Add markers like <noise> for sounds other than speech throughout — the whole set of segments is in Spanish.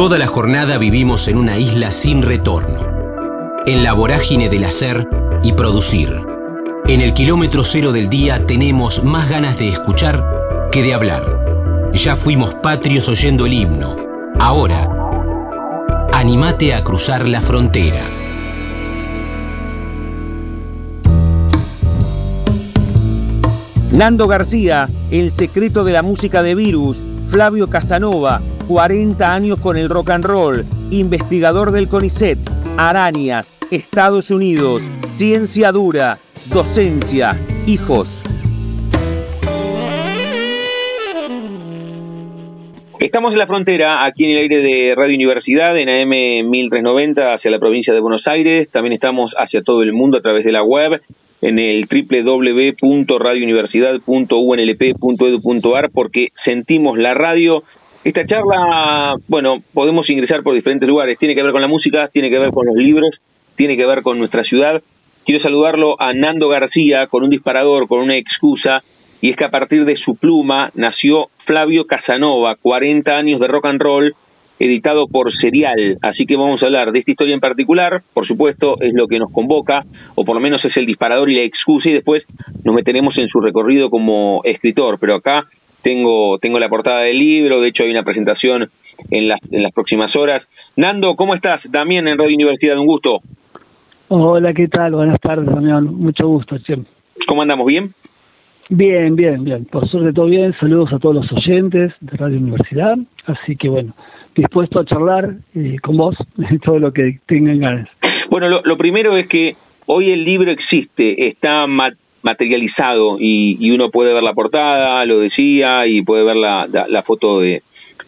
Toda la jornada vivimos en una isla sin retorno, en la vorágine del hacer y producir. En el kilómetro cero del día tenemos más ganas de escuchar que de hablar. Ya fuimos patrios oyendo el himno. Ahora, animate a cruzar la frontera. Nando García, El secreto de la música de Virus, Flavio Casanova, 40 años con el rock and roll, investigador del CONICET, Arañas, Estados Unidos, Ciencia Dura, Docencia, Hijos. Estamos en la frontera, aquí en el aire de Radio Universidad, en AM 1390, hacia la provincia de Buenos Aires. También estamos hacia todo el mundo a través de la web, en el www.radiouniversidad.unlp.edu.ar, porque sentimos la radio. Esta charla, bueno, podemos ingresar por diferentes lugares. Tiene que ver con la música, tiene que ver con los libros, tiene que ver con nuestra ciudad. Quiero saludarlo a Nando García con un disparador, con una excusa y es que a partir de su pluma nació Flavio Casanova, 40 años de rock and roll, editado por Serial. Así que vamos a hablar de esta historia en particular, por supuesto, es lo que nos convoca, o por lo menos es el disparador y la excusa, y después nos meteremos en su recorrido como escritor. Pero acá tengo, tengo la portada del libro, de hecho hay una presentación en las, en las próximas horas. Nando, ¿cómo estás? También en Radio Universidad, un gusto. Hola, ¿qué tal? Buenas tardes, Damián. Mucho gusto, siempre. ¿Cómo andamos? ¿Bien? Bien, bien, bien. Por suerte todo bien. Saludos a todos los oyentes de Radio Universidad. Así que bueno, dispuesto a charlar eh, con vos <laughs> todo lo que tengan ganas. Bueno, lo, primero es que hoy el libro existe, está materializado y, uno puede ver la portada, lo decía, y puede ver la, la, foto de,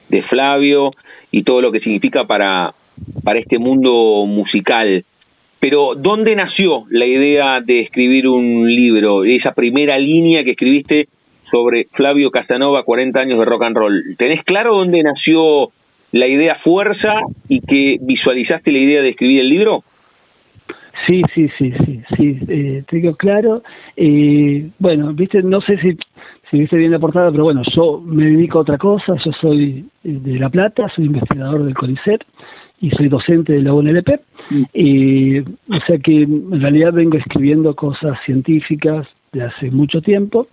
de Flavio y todo lo que significa para, para este mundo musical. Pero, ¿dónde nació la idea de escribir un libro? Esa primera línea que escribiste sobre Flavio Casanova, 40 años de rock and roll. ¿Tenés claro dónde nació la idea fuerza y que visualizaste la idea de escribir el libro? Sí, sí, sí, sí, sí, eh, tengo claro. Eh, bueno, viste, no sé si, si viste bien la portada, pero bueno, yo me dedico a otra cosa, yo soy de La Plata, soy investigador del CONICET y soy docente de la UNLP. Y, o sea que en realidad vengo escribiendo cosas científicas de hace mucho tiempo.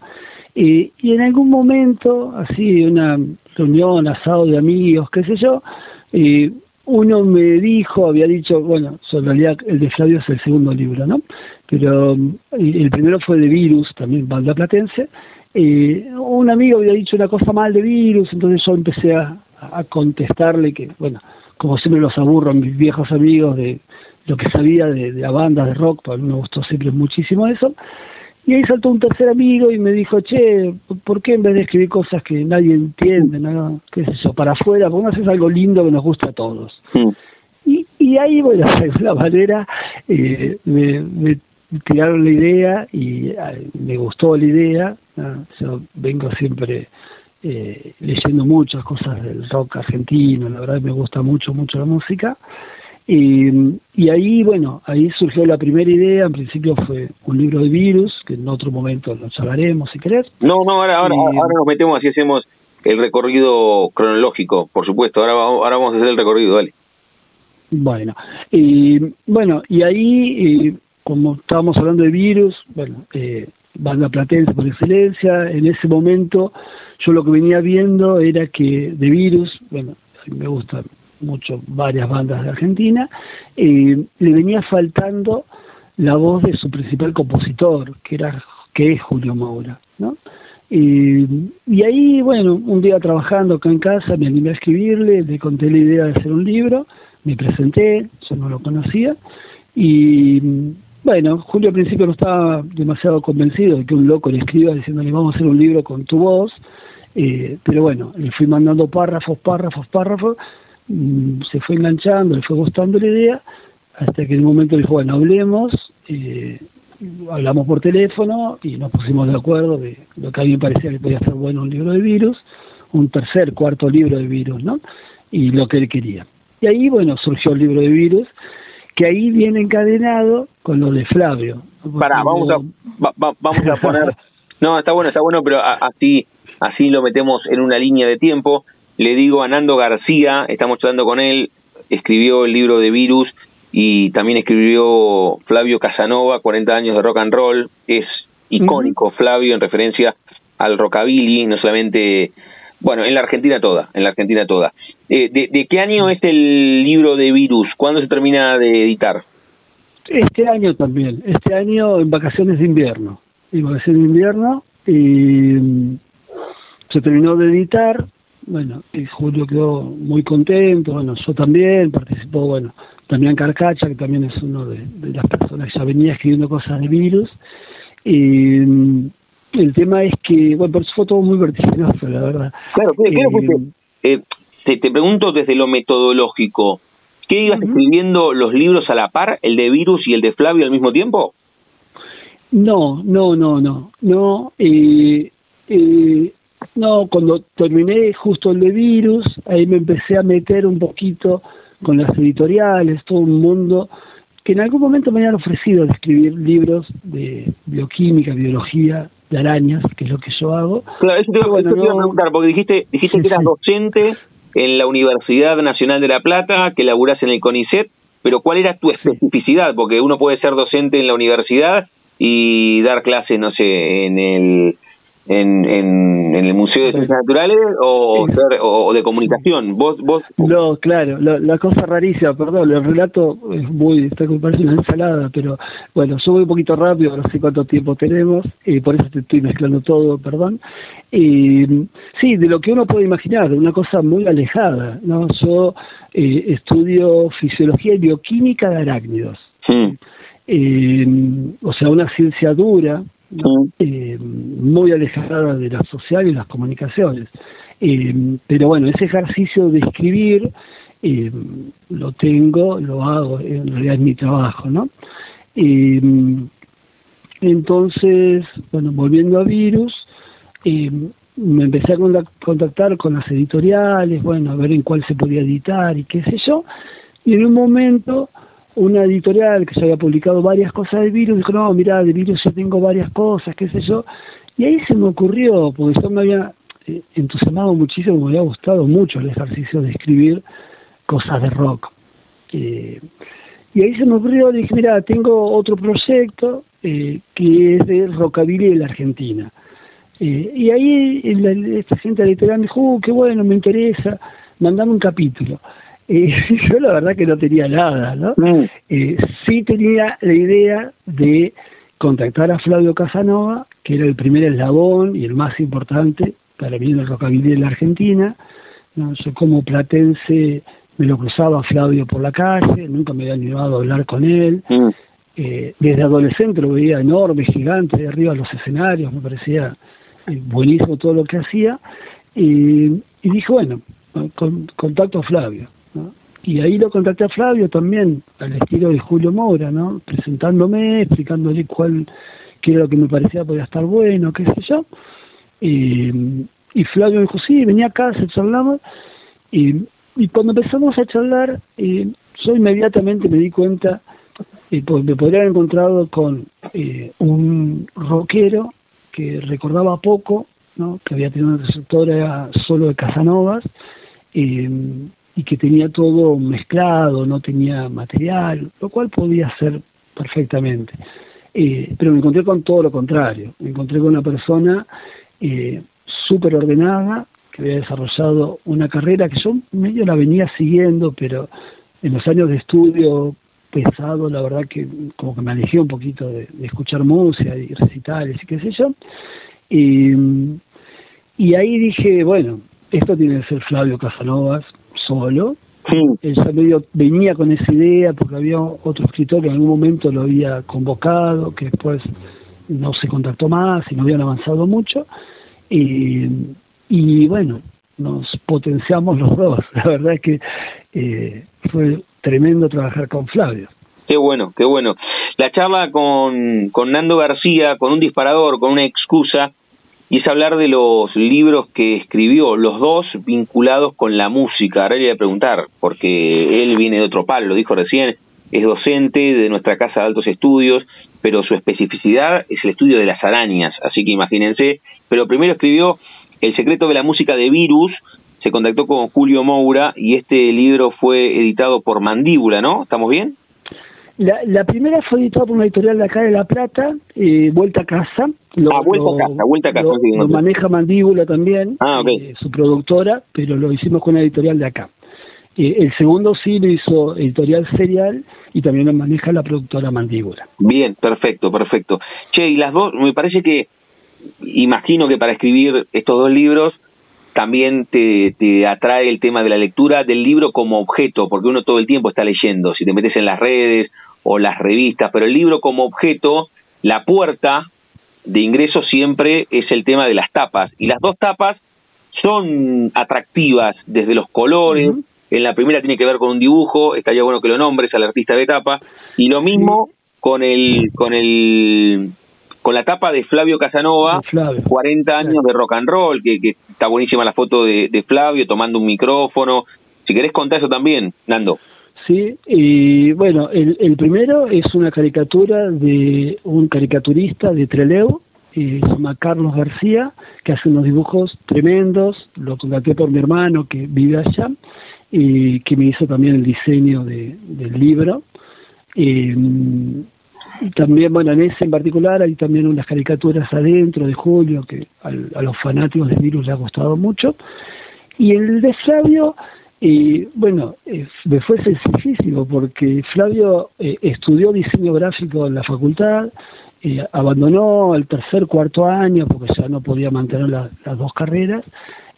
Y, y en algún momento, así, una reunión, asado de amigos, qué sé yo, uno me dijo, había dicho, bueno, en realidad el de Flavio es el segundo libro, ¿no? Pero el primero fue de Virus, también banda platense. Y un amigo había dicho una cosa mal de Virus, entonces yo empecé a, contestarle que, bueno, como siempre los aburro a mis viejos amigos de lo que sabía de, de la banda de rock, porque me gustó siempre muchísimo eso. Y ahí saltó un tercer amigo y me dijo, che, ¿por qué en vez de escribir cosas que nadie entiende, nada, qué sé yo, para afuera, por no haces algo lindo que nos gusta a todos? Mm. Y, y ahí, bueno, <laughs> de alguna manera eh, me, me tiraron la idea y me gustó la idea. Yo vengo siempre eh, leyendo muchas cosas del rock argentino, la verdad me gusta mucho, mucho la música. Y, y ahí, bueno, ahí surgió la primera idea, en principio fue un libro de virus, que en otro momento lo charlaremos si querés. No, no, ahora, ahora, ahora nos metemos así, hacemos el recorrido cronológico, por supuesto, ahora, ahora vamos a hacer el recorrido, dale. Bueno, y bueno, y ahí, como estábamos hablando de virus, bueno, eh, banda platense por excelencia, en ese momento yo lo que venía viendo era que de Virus, bueno, me gustan mucho varias bandas de Argentina, le venía faltando la voz de su principal compositor, que era que es Julio Maura, ¿no? y ahí, bueno, un día trabajando acá en casa, me animé a escribirle, le conté la idea de hacer un libro, me presenté, yo no lo conocía, y bueno, Julio al principio no estaba demasiado convencido de que un loco le escriba diciéndole vamos a hacer un libro con tu voz, eh, pero bueno, le fui mandando párrafos, párrafos, párrafos, se fue enganchando, le fue gustando la idea, hasta que en un momento dijo, bueno, hablemos, eh, hablamos por teléfono y nos pusimos de acuerdo de lo que a mí me parecía que podía ser bueno un libro de virus, un tercer, cuarto libro de virus, ¿no? Y lo que él quería. Y ahí, bueno, surgió el libro de virus, que ahí viene encadenado con lo de Flavio. Pará, vamos a, vamos a poner... No, está bueno, está bueno, pero así así lo metemos en una línea de tiempo. Le digo a Nando García, estamos hablando con él, escribió el libro de Virus y también escribió Flavio Casanova, 40 años de rock and roll, es icónico Flavio en referencia al rockabilly, no solamente, bueno, en la Argentina toda, en la Argentina toda. Eh, de, qué año es el libro de Virus? ¿Cuándo se termina de editar? Este año también, este año en vacaciones de invierno, en vacaciones de invierno, y mm, se terminó de editar, bueno, y Julio quedó muy contento, bueno, yo también, participó, bueno, también Carcacha, que también es uno de, las personas que ya venía escribiendo cosas de virus, y mm, el tema es que, bueno, pero eso fue todo muy vertiginoso, la verdad. Claro, ¿qué, eh, te, te pregunto desde lo metodológico, ¿qué ibas escribiendo los libros a la par, el de Virus y el de Flavio al mismo tiempo? No, no, no, no, no. Eh, eh, no, cuando terminé justo el de virus, ahí me empecé a meter un poquito con las editoriales, todo un mundo que en algún momento me habían ofrecido de escribir libros de bioquímica, biología, de arañas, que es lo que yo hago. Claro, eso te, iba, a preguntar, porque dijiste, dijiste que eras docente en la Universidad Nacional de La Plata, que laburás en el CONICET, pero ¿cuál era tu especificidad? Porque uno puede ser docente en la universidad y dar clases, no sé, en el en, en, el Museo de Ciencias Naturales o, o, de comunicación. Vos, vos... No, claro, la, cosa rarísima, perdón, el relato es muy, está como parece una ensalada, pero bueno, yo voy un poquito rápido, no sé cuánto tiempo tenemos, por eso te estoy mezclando todo, perdón. Y sí, de lo que uno puede imaginar, una cosa muy alejada, ¿no? Yo eh, estudio fisiología y bioquímica de arácnidos. Eh, o sea, una ciencia dura, eh, muy alejada de la social y las comunicaciones. Eh, pero bueno, ese ejercicio de escribir eh, lo tengo, lo hago, en realidad es mi trabajo, ¿no? Entonces, bueno, volviendo a Virus, me empecé a contactar con las editoriales, bueno, a ver en cuál se podía editar y qué sé yo, y en un momento una editorial que se había publicado varias cosas de virus, dijo, no, mira, de virus yo tengo varias cosas, qué sé yo. Y ahí se me ocurrió, porque yo me había eh, entusiasmado muchísimo, me había gustado mucho el ejercicio de escribir cosas de rock. Eh, y ahí se me ocurrió, dije, mira, tengo otro proyecto eh, que es de rockabilly de la Argentina. y ahí esta gente editorial me dijo, uh, qué bueno, me interesa, mandame un capítulo. Y <laughs> yo la verdad que no tenía nada, ¿no? Mm. Eh, sí tenía la idea de contactar a Flavio Casanova, que era el primer eslabón y el más importante para mí en el rockabilly de la Argentina. ¿no? Yo como platense me lo cruzaba Flavio por la calle, nunca me había animado a hablar con él. Mm. Eh, desde adolescente lo veía enorme, gigante, de arriba de los escenarios, me parecía eh, buenísimo todo lo que hacía. Y, y dije, bueno, con, contacto a Flavio. Y ahí lo contacté a Flavio también, al estilo de Julio Mora, ¿no? Presentándome, explicándole cuál, qué era lo que me parecía podía estar bueno, qué sé yo. Y, y Flavio dijo, sí, venía acá, se charlamos. Y, cuando empezamos a charlar, eh, yo inmediatamente me di cuenta, eh, pues me podría haber encontrado con eh, un rockero que recordaba poco, ¿no? que había tenido una trayectoria solo de Casanovas, y que tenía todo mezclado, no tenía material, lo cual podía ser perfectamente. Eh, pero me encontré con todo lo contrario, me encontré con una persona eh, súper ordenada, que había desarrollado una carrera que yo medio la venía siguiendo, pero en los años de estudio pesado, la verdad que como que me alejé un poquito de, escuchar música y recitales y qué sé yo. Y, y ahí dije, bueno, esto tiene que ser Flavio Casanovas, solo. Él ya medio venía con esa idea porque había otro escritor que en algún momento lo había convocado, que después no se contactó más y no habían avanzado mucho. Y, y bueno, nos potenciamos los dos. <laughs> La verdad es que eh, fue tremendo trabajar con Flavio. Qué bueno, qué bueno. La charla con, con Nando García, con un disparador, con una excusa, y es hablar de los libros que escribió, los dos vinculados con la música. Ahora le voy a preguntar, porque él viene de otro palo, lo dijo recién, es docente de nuestra casa de altos estudios, pero su especificidad es el estudio de las arañas, así que imagínense. Pero primero escribió El secreto de la música de Virus, se contactó con Julio Moura y este libro fue editado por Mandíbula, ¿no? ¿Estamos bien? La, primera fue editada por una editorial de acá de La Plata, eh, Vuelta a Casa. ah, Vuelta a Casa, Vuelta a Casa. Lo, maneja Mandíbula también, ah, okay. Eh, su productora, pero lo hicimos con una editorial de acá. Eh, el segundo sí lo hizo editorial Serial y también lo maneja la productora Mandíbula. Bien, perfecto, perfecto. Che, y las dos, me parece que, imagino que para escribir estos dos libros, también te, te, atrae el tema de la lectura del libro como objeto, porque uno todo el tiempo está leyendo, si te metes en las redes o las revistas, pero el libro como objeto, la puerta de ingreso siempre es el tema de las tapas, y las dos tapas son atractivas desde los colores, en la primera tiene que ver con un dibujo, estaría bueno que lo nombres al artista de tapa, y lo mismo con el, con el con la tapa de Flavio Casanova, 40 años de rock and roll, que, que está buenísima la foto de, de, Flavio tomando un micrófono. Si querés contar eso también, Nando. Sí, y bueno, el, primero es una caricatura de un caricaturista de Treleu, eh, se llama Carlos García, que hace unos dibujos tremendos, lo contacté por mi hermano que vive allá, y que me hizo también el diseño de, del libro. Y también, bueno, en ese en particular hay también unas caricaturas adentro de Julio que a los fanáticos de virus les ha gustado mucho. Y el de Flavio, y bueno, eh, me fue sencillísimo porque Flavio eh, estudió diseño gráfico en la facultad, eh, abandonó el tercer, cuarto año porque ya no podía mantener las dos carreras,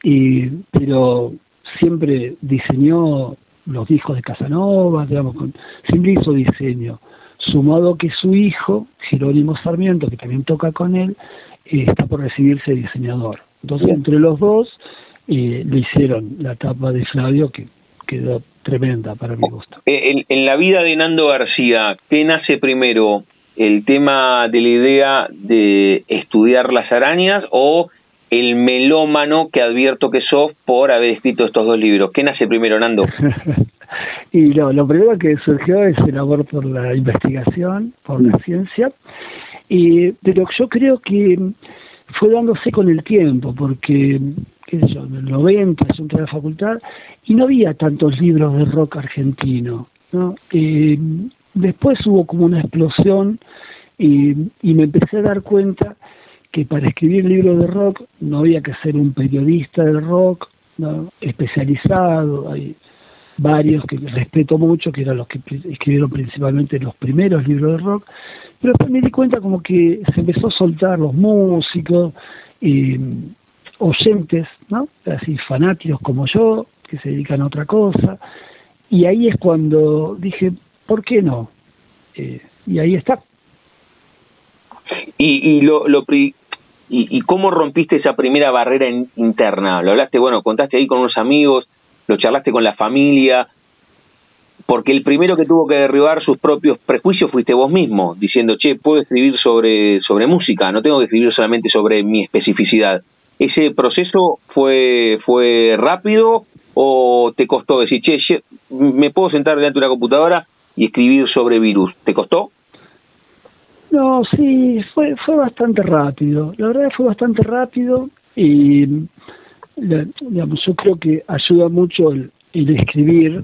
y, pero siempre diseñó los discos de Casanova, digamos, con, siempre hizo diseño sumado que su hijo, Jerónimo Sarmiento, que también toca con él, eh, está por recibirse diseñador. Entonces, entre los dos, eh, le hicieron la tapa de Flavio, que quedó tremenda para mi gusto. En, en la vida de Nando García, ¿qué nace primero? ¿El tema de la idea de estudiar las arañas o el melómano que advierto que sos por haber escrito estos dos libros? ¿Qué nace primero, Nando? <laughs> y lo, lo primero que surgió es el amor por la investigación, por la ciencia, y, pero yo creo que fue dándose con el tiempo, porque qué sé en el 90 yo entré a la facultad y no había tantos libros de rock argentino. ¿no? Eh, después hubo como una explosión y, y me empecé a dar cuenta que para escribir libros de rock no había que ser un periodista del rock especializado. Hay varios que respeto mucho, que eran los que escribieron principalmente los primeros libros de rock. Pero después me di cuenta como que se empezó a soltar los músicos, y oyentes, ¿no? Así fanáticos como yo, que se dedican a otra cosa. Y ahí es cuando dije, ¿por qué no? Eh, y ahí está. Y, y lo, lo, y, cómo rompiste esa primera barrera interna? Lo hablaste, bueno, contaste ahí con unos amigos, lo charlaste con la familia, porque el primero que tuvo que derribar sus propios prejuicios fuiste vos mismo, diciendo, che, puedo escribir sobre, sobre música, no tengo que escribir solamente sobre mi especificidad. ¿Ese proceso fue, fue rápido o te costó decir, che, me puedo sentar delante de una computadora y escribir sobre virus? ¿Te costó? No, sí, fue, fue bastante rápido. La verdad fue bastante rápido y digamos, yo creo que ayuda mucho el, escribir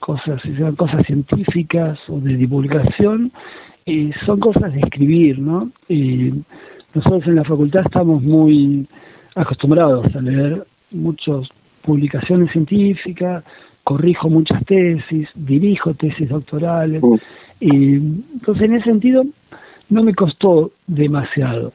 cosas, si sean cosas científicas o de divulgación, son cosas de escribir, ¿no? Y nosotros en la facultad estamos muy acostumbrados a leer muchas publicaciones científicas, corrijo muchas tesis, dirijo tesis doctorales, y entonces en ese sentido no me costó demasiado.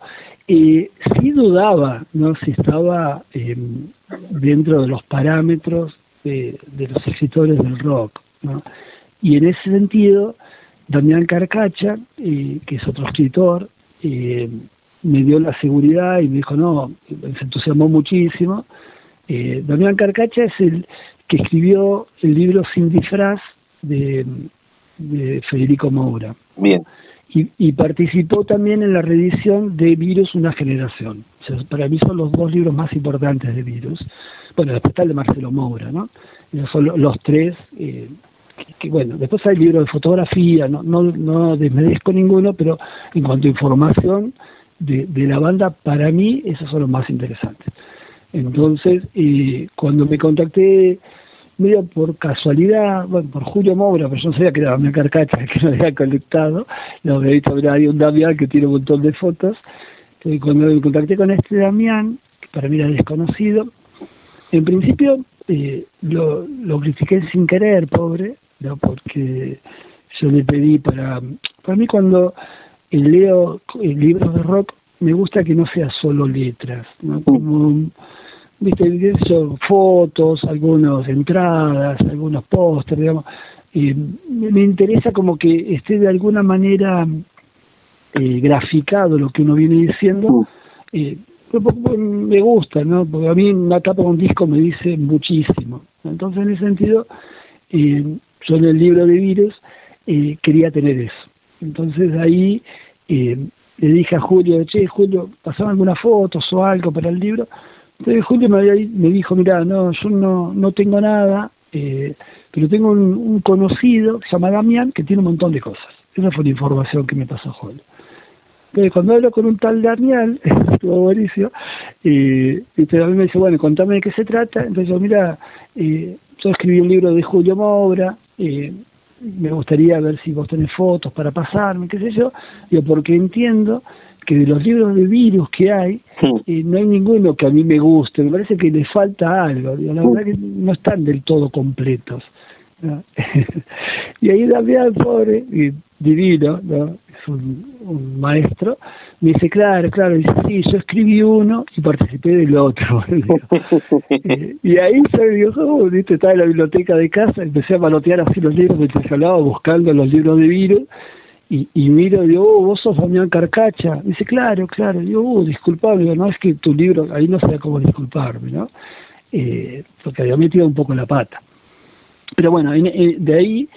Y sí dudaba no si estaba em, dentro de los parámetros de, los escritores del rock. ¿no? Y en ese sentido, Damián Carcacha, eh, que es otro escritor, eh, me dio la seguridad y me dijo, no, se entusiasmó muchísimo. Eh, Damián Carcacha es el que escribió el libro Sin disfraz de, de Federico Moura. Bien y, participó también en la reedición de Virus Una Generación. para mí son los dos libros más importantes de Virus. Bueno, después está el de Marcelo Moura, ¿no? Esos son los tres. Eh, que, bueno, después hay libros de fotografía, no, no, no desmerezco ninguno, pero en cuanto a información de, de la banda, para mí esos son los más interesantes. Entonces, y cuando me contacté, medio por casualidad, bueno, por Julio Moura, pero yo no sabía que era mi carcacha, <laughs> que no había conectado, lo había visto, había un Damián que tiene un montón de fotos. Entonces, cuando me contacté con este Damián, que para mí era desconocido, en principio eh, lo, lo critiqué sin querer, pobre, ¿no? porque yo le pedí para... Para mí cuando leo libros de rock, me gusta que no sea solo letras, ¿no? Como viste, eso, fotos, algunas entradas, algunos pósteres, digamos. Eh, me interesa como que esté de alguna manera eh, graficado lo que uno viene diciendo. Eh, me gusta, ¿no? Porque a mí una tapa de un disco me dice muchísimo. Entonces, en ese sentido, eh, yo en el libro de virus eh, quería tener eso. Entonces ahí eh, le dije a Julio, che, Julio, ¿pasaban algunas fotos o algo para el libro? Entonces Julio me, me dijo, mira, no, yo no, no tengo nada, eh, pero tengo un, conocido que se llama Damián que tiene un montón de cosas. Esa fue la información que me pasó Julio. Entonces cuando hablo con un tal Damián, <laughs> estuvo buenísimo, y, y me dice, bueno, contame de qué se trata. Entonces yo, mira, eh, yo escribí un libro de Julio Mobra, eh, me gustaría ver si vos tenés fotos para pasarme, qué sé yo, yo porque entiendo que de los libros de virus que hay, eh, no hay ninguno que a mí me guste, me parece que le falta algo, la verdad que no están del todo completos. <laughs> y ahí Damián, pobre, divino, ¿no? es un, maestro, me dice, claro, claro, dice, sí, yo escribí uno y participé del otro. <laughs> <laughs> Eh, y ahí se dijo, oh, ¿viste? estaba en la biblioteca de casa, empecé a manotear así los libros mientras hablaba, buscando los libros de virus, y, y miro y digo, oh, vos sos Damián Carcacha. dice, claro, claro. Digo, oh, disculpame, no es que tu libro, ahí no sabía cómo disculparme, ¿no? Eh, porque había metido un poco la pata. Pero bueno, de ahí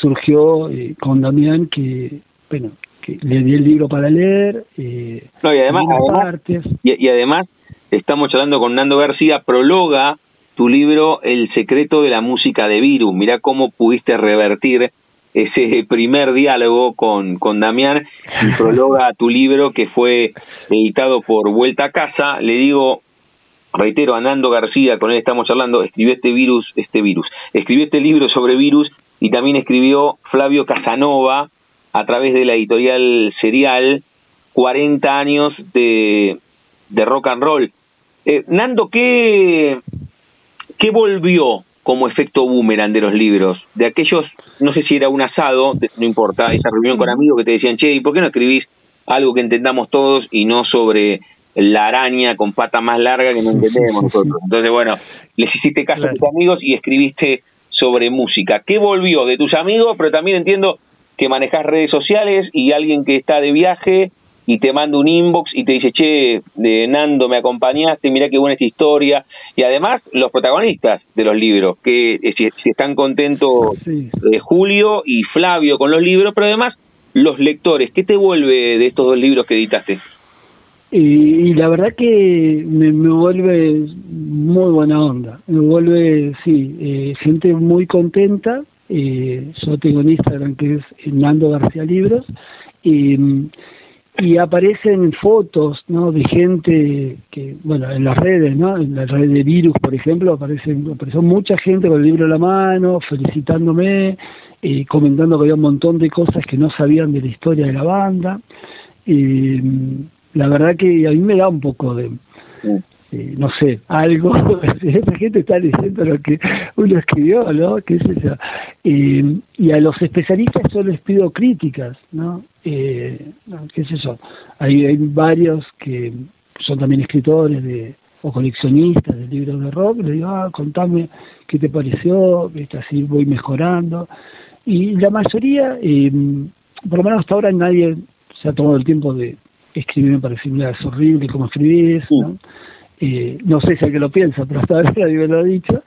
surgió eh, con Damián que, bueno, que le di el libro para leer. Eh, no, y además, Y, además, estamos hablando con Nando García, prologa tu libro El secreto de la música de Virus. Mirá cómo pudiste revertir ese primer diálogo con, con Damián y <laughs> prologa tu libro que fue editado por Vuelta a Casa. Le digo, reitero, a Nando García, con él estamos hablando, escribió este virus, este virus, escribió este libro sobre virus y también escribió Flavio Casanova a través de la editorial Serial 40 años de, de rock and roll. Eh, Nando, ¿qué, ¿qué volvió como efecto boomerang de los libros? De aquellos, no sé si era un asado, no importa, esa reunión con amigos que te decían, che, ¿y por qué no escribís algo que entendamos todos y no sobre la araña con pata más larga que no <laughs> entendemos nosotros? Entonces, bueno, les hiciste caso a tus amigos y escribiste sobre música. ¿Qué volvió de tus amigos? Pero también entiendo que manejas redes sociales y alguien que está de viaje y te manda un inbox y te dice, che, de Nando, me acompañaste, mira qué buena esta historia. Y además, los protagonistas de los libros, que eh, si, están contentos eh, Julio y Flavio con los libros, pero además los lectores. ¿Qué te vuelve de estos dos libros que editaste? Y, la verdad que me, vuelve muy buena onda, me vuelve, sí, eh, gente muy contenta. Eh, yo tengo un Instagram que es Nando García Libros y, y aparecen fotos ¿no? de gente que, bueno, en las redes, ¿no? en la red de Virus, por ejemplo, aparecen, apareció mucha gente con el libro en la mano, felicitándome, eh, comentando que había un montón de cosas que no sabían de la historia de la banda. y la verdad que a mí me da un poco de, eh, no sé, algo, <laughs> esa gente está diciendo lo que uno escribió, ¿no? ¿Qué es eso? Eh, y a los especialistas yo les pido críticas, ¿no? Eh, ¿Qué es eso? Hay, hay varios que son también escritores de o coleccionistas de libros de rock, le digo, ah, contame qué te pareció, así voy mejorando. Y la mayoría, eh, por lo menos hasta ahora nadie se ha tomado el tiempo de, escribir me parece es horrible como escribís, ¿no? Eh, no sé si alguien lo piensa, pero hasta ahora <laughs> nadie me lo ha dicho.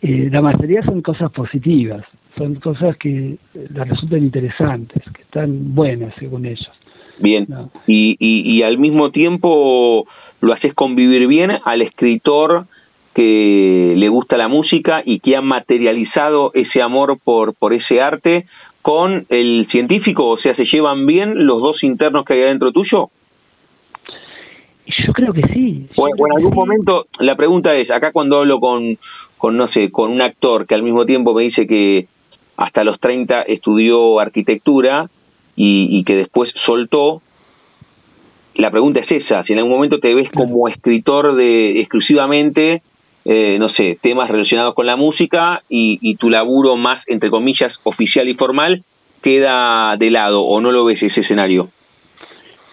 Eh, la mayoría son cosas positivas, son cosas que les resultan interesantes, que están buenas según ellos. Bien, y, y, y al mismo tiempo lo haces convivir bien al escritor que le gusta la música y que ha materializado ese amor por, por ese arte con el científico, o sea, ¿se llevan bien los dos internos que hay adentro tuyo? Yo creo que sí. O, en algún momento, la pregunta es, acá cuando hablo con, con, no sé, con un actor que al mismo tiempo me dice que hasta los 30 estudió arquitectura y, que después soltó, la pregunta es esa, si en algún momento te ves como escritor de exclusivamente, eh, no sé, temas relacionados con la música y, y tu laburo más, entre comillas, oficial y formal queda de lado o no lo ves ese escenario.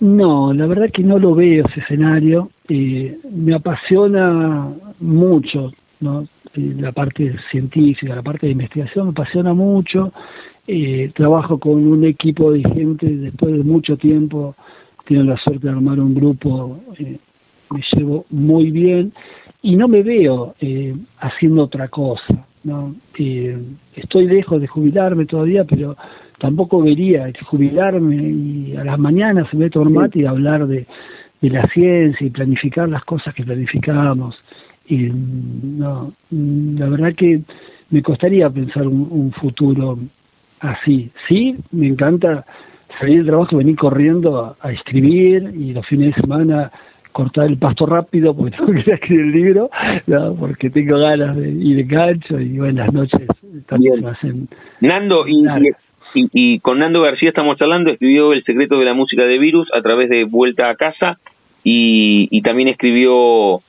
No, la verdad que no lo veo ese escenario. Eh, me apasiona mucho ¿no? Eh, la parte científica, la parte de investigación me apasiona mucho. Eh, trabajo con un equipo de gente después de mucho tiempo. Tengo la suerte de armar un grupo, eh, me llevo muy bien y no me veo eh, haciendo otra cosa. ¿no? Estoy lejos de jubilarme todavía, pero tampoco vería jubilarme y a las mañanas se tomar y hablar de, de la ciencia y planificar las cosas que planificamos. Y no, la verdad que me costaría pensar un, futuro así. Sí, me encanta salir del trabajo y venir corriendo a, escribir y los fines de semana cortar el pasto rápido porque <laughs> tengo que escribir el libro, porque tengo ganas de, ir de gancho y buenas noches también se hacen. Nando, y, y, con Nando García estamos hablando, escribió El secreto de la música de Virus a través de Vuelta a Casa y, también escribió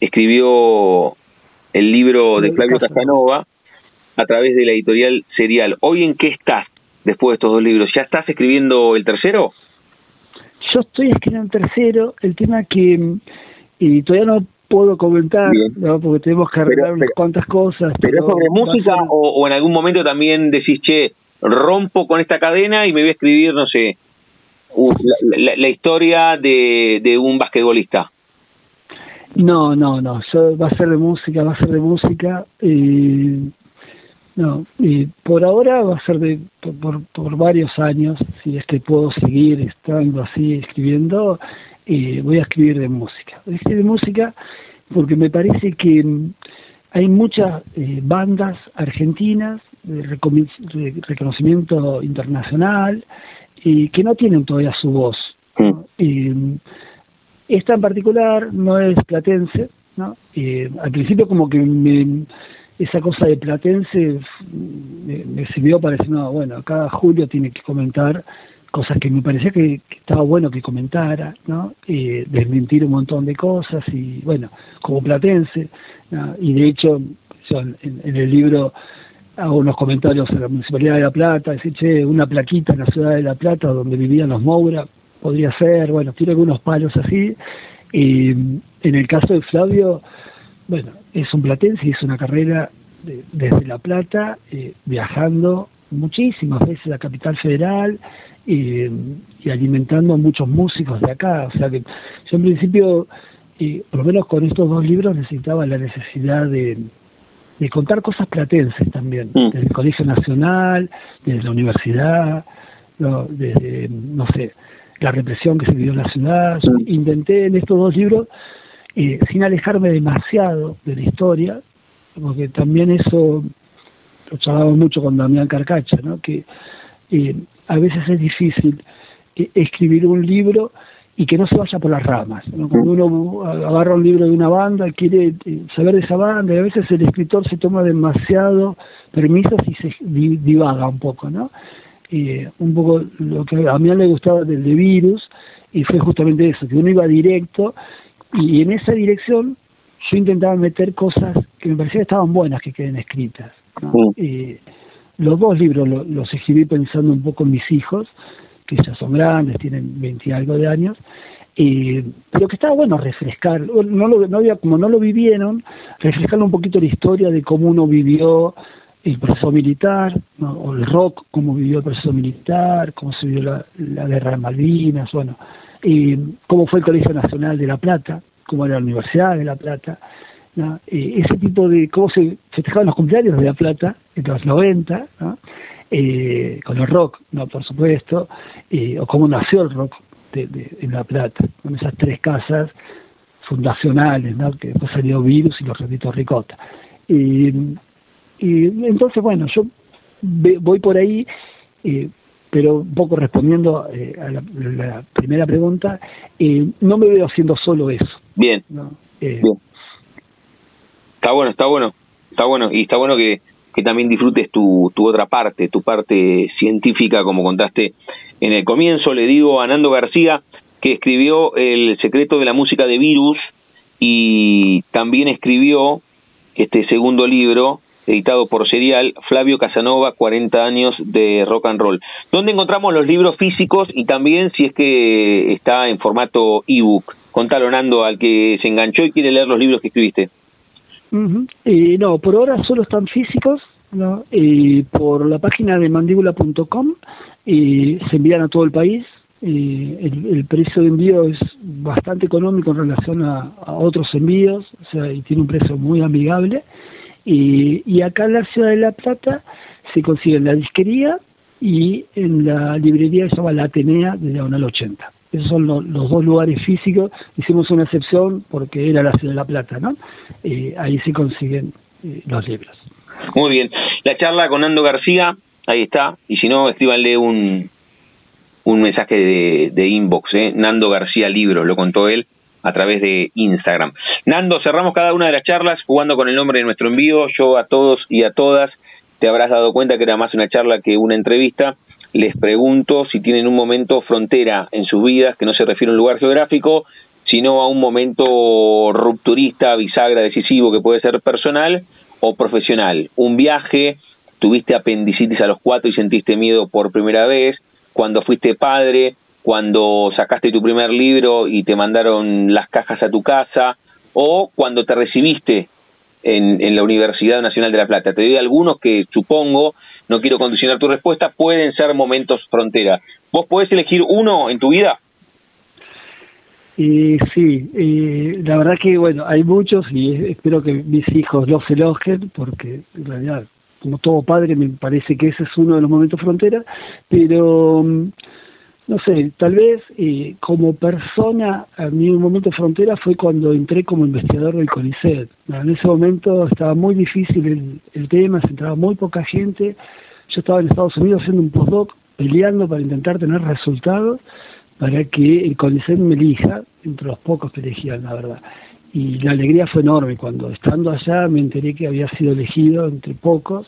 escribió el libro de Flavio Casanova a través de la editorial Serial. ¿Hoy en qué estás después de estos dos libros? ¿Ya estás escribiendo el tercero? Yo estoy escribiendo el tercero, el tema que y todavía no puedo comentar, porque tenemos que arreglar unas cuantas cosas. ¿Pero, es sobre música o, o, en algún momento también decís, che, rompo con esta cadena y me voy a escribir, no sé, la, historia de, un basquetbolista. No, no, no, va a ser de música, va a ser de música. y no, y por ahora va a ser de por, por, varios años, si es que puedo seguir estando así escribiendo, eh, voy a escribir de música. Voy a escribir de música porque me parece que hay muchas eh, bandas argentinas de, reconocimiento internacional y que no tienen todavía su voz. Mm. esta en particular no es platense, ¿no? al principio como que me, esa cosa de platense me, sirvió para decir, no, bueno, cada Julio tiene que comentar cosas que me parecía que, estaba bueno que comentara, ¿no? desmentir un montón de cosas y, bueno, como platense, y de hecho, en, el libro hago unos comentarios a la Municipalidad de La Plata, decir, che, una plaquita en la ciudad de La Plata donde vivían los Moura, podría ser, bueno, tiene algunos palos así. Y en el caso de Flavio, bueno, es un platense y es una carrera desde La Plata, eh, viajando muchísimas veces a la capital federal y alimentando a muchos músicos de acá. O sea que yo en principio, y por lo menos con estos dos libros, necesitaba la necesidad de de contar cosas platenses también, mm. desde el Colegio Nacional, desde la universidad, no, desde, no sé, la represión que se vivió en la ciudad. Mm. intenté en estos dos libros, eh, sin alejarme demasiado de la historia, porque también eso lo charlaba mucho con Damián Carcacha, ¿no? que eh, a veces es difícil eh, escribir un libro y que no se vaya por las ramas. Cuando uno agarra un libro de una banda, quiere eh, saber de esa banda, y a veces el escritor se toma demasiado permisos y se divaga un poco, ¿no? Eh, un poco lo que a mí le gustaba del de Virus, y fue justamente eso, que uno iba directo, y en esa dirección yo intentaba meter cosas que me parecía que estaban buenas que queden escritas. Eh, los dos libros los escribí pensando un poco en mis hijos, que ya son grandes, tienen 20 y algo de años, eh, pero que estaba bueno refrescar, no lo, no había, como no lo vivieron, refrescar un poquito la historia de cómo uno vivió el proceso militar, o el rock, cómo vivió el proceso militar, cómo se vivió la, guerra de Malvinas, bueno, eh, cómo fue el Colegio Nacional de La Plata, cómo era la Universidad de La Plata, ese tipo de cómo se festejaban los cumpleaños de La Plata en los 90, ¿no? Eh, con el rock, no por supuesto, eh, o cómo nació el rock de, en La Plata, con esas tres casas fundacionales, ¿no? que después salió Virus y los Retitos Ricota. y entonces, bueno, yo voy por ahí, eh, pero un poco respondiendo eh, a la, primera pregunta, eh, no me veo haciendo solo eso. Bien. Bien. Está bueno, está bueno, está bueno, y está bueno que, que también disfrutes tu, otra parte, tu parte científica, como contaste en el comienzo. Le digo a Nando García que escribió El secreto de la música de Virus y también escribió este segundo libro editado por Serial, Flavio Casanova, 40 años de rock and roll. ¿Dónde encontramos los libros físicos y también si es que está en formato ebook? Contalo, Nando, al que se enganchó y quiere leer los libros que escribiste. No, por ahora solo están físicos, ¿no? y por la página de mandíbula.com y se envían a todo el país. Y el, precio de envío es bastante económico en relación a, otros envíos, o sea, y tiene un precio muy amigable. Y, y acá en la ciudad de La Plata se consigue en la disquería y en la librería que se llama La Atenea de Diagonal 80. Esos son los dos lugares físicos. Hicimos una excepción porque era la ciudad de La Plata, ¿no? Eh, ahí se consiguen eh, los libros. Muy bien. La charla con Nando García, ahí está. Y si no, escríbanle un, un mensaje de, de inbox, ¿eh? Nando García Libros, lo contó él a través de Instagram. Nando, cerramos cada una de las charlas jugando con el nombre de nuestro envío. Yo a todos y a todas te habrás dado cuenta que era más una charla que una entrevista. Les pregunto si tienen un momento frontera en sus vidas, que no se refiere a un lugar geográfico, sino a un momento rupturista, bisagra, decisivo, que puede ser personal o profesional. Un viaje, tuviste apendicitis a los cuatro y sentiste miedo por primera vez, cuando fuiste padre, cuando sacaste tu primer libro y te mandaron las cajas a tu casa, o cuando te recibiste en, en la Universidad Nacional de La Plata. Te doy algunos que supongo, no quiero condicionar tu respuesta, pueden ser momentos frontera. ¿Vos podés elegir uno en tu vida? Y sí, y la verdad que bueno, hay muchos y espero que mis hijos los elogien porque en realidad, como todo padre, me parece que ese es uno de los momentos frontera, pero no sé, tal vez eh, como persona, a mí un momento frontera fue cuando entré como investigador del CONICET. En ese momento estaba muy difícil el, el tema, se entraba muy poca gente. Yo estaba en Estados Unidos haciendo un postdoc, peleando para intentar tener resultados para que el CONICET me elija, entre los pocos que elegían, la verdad. Y la alegría fue enorme cuando estando allá me enteré que había sido elegido entre pocos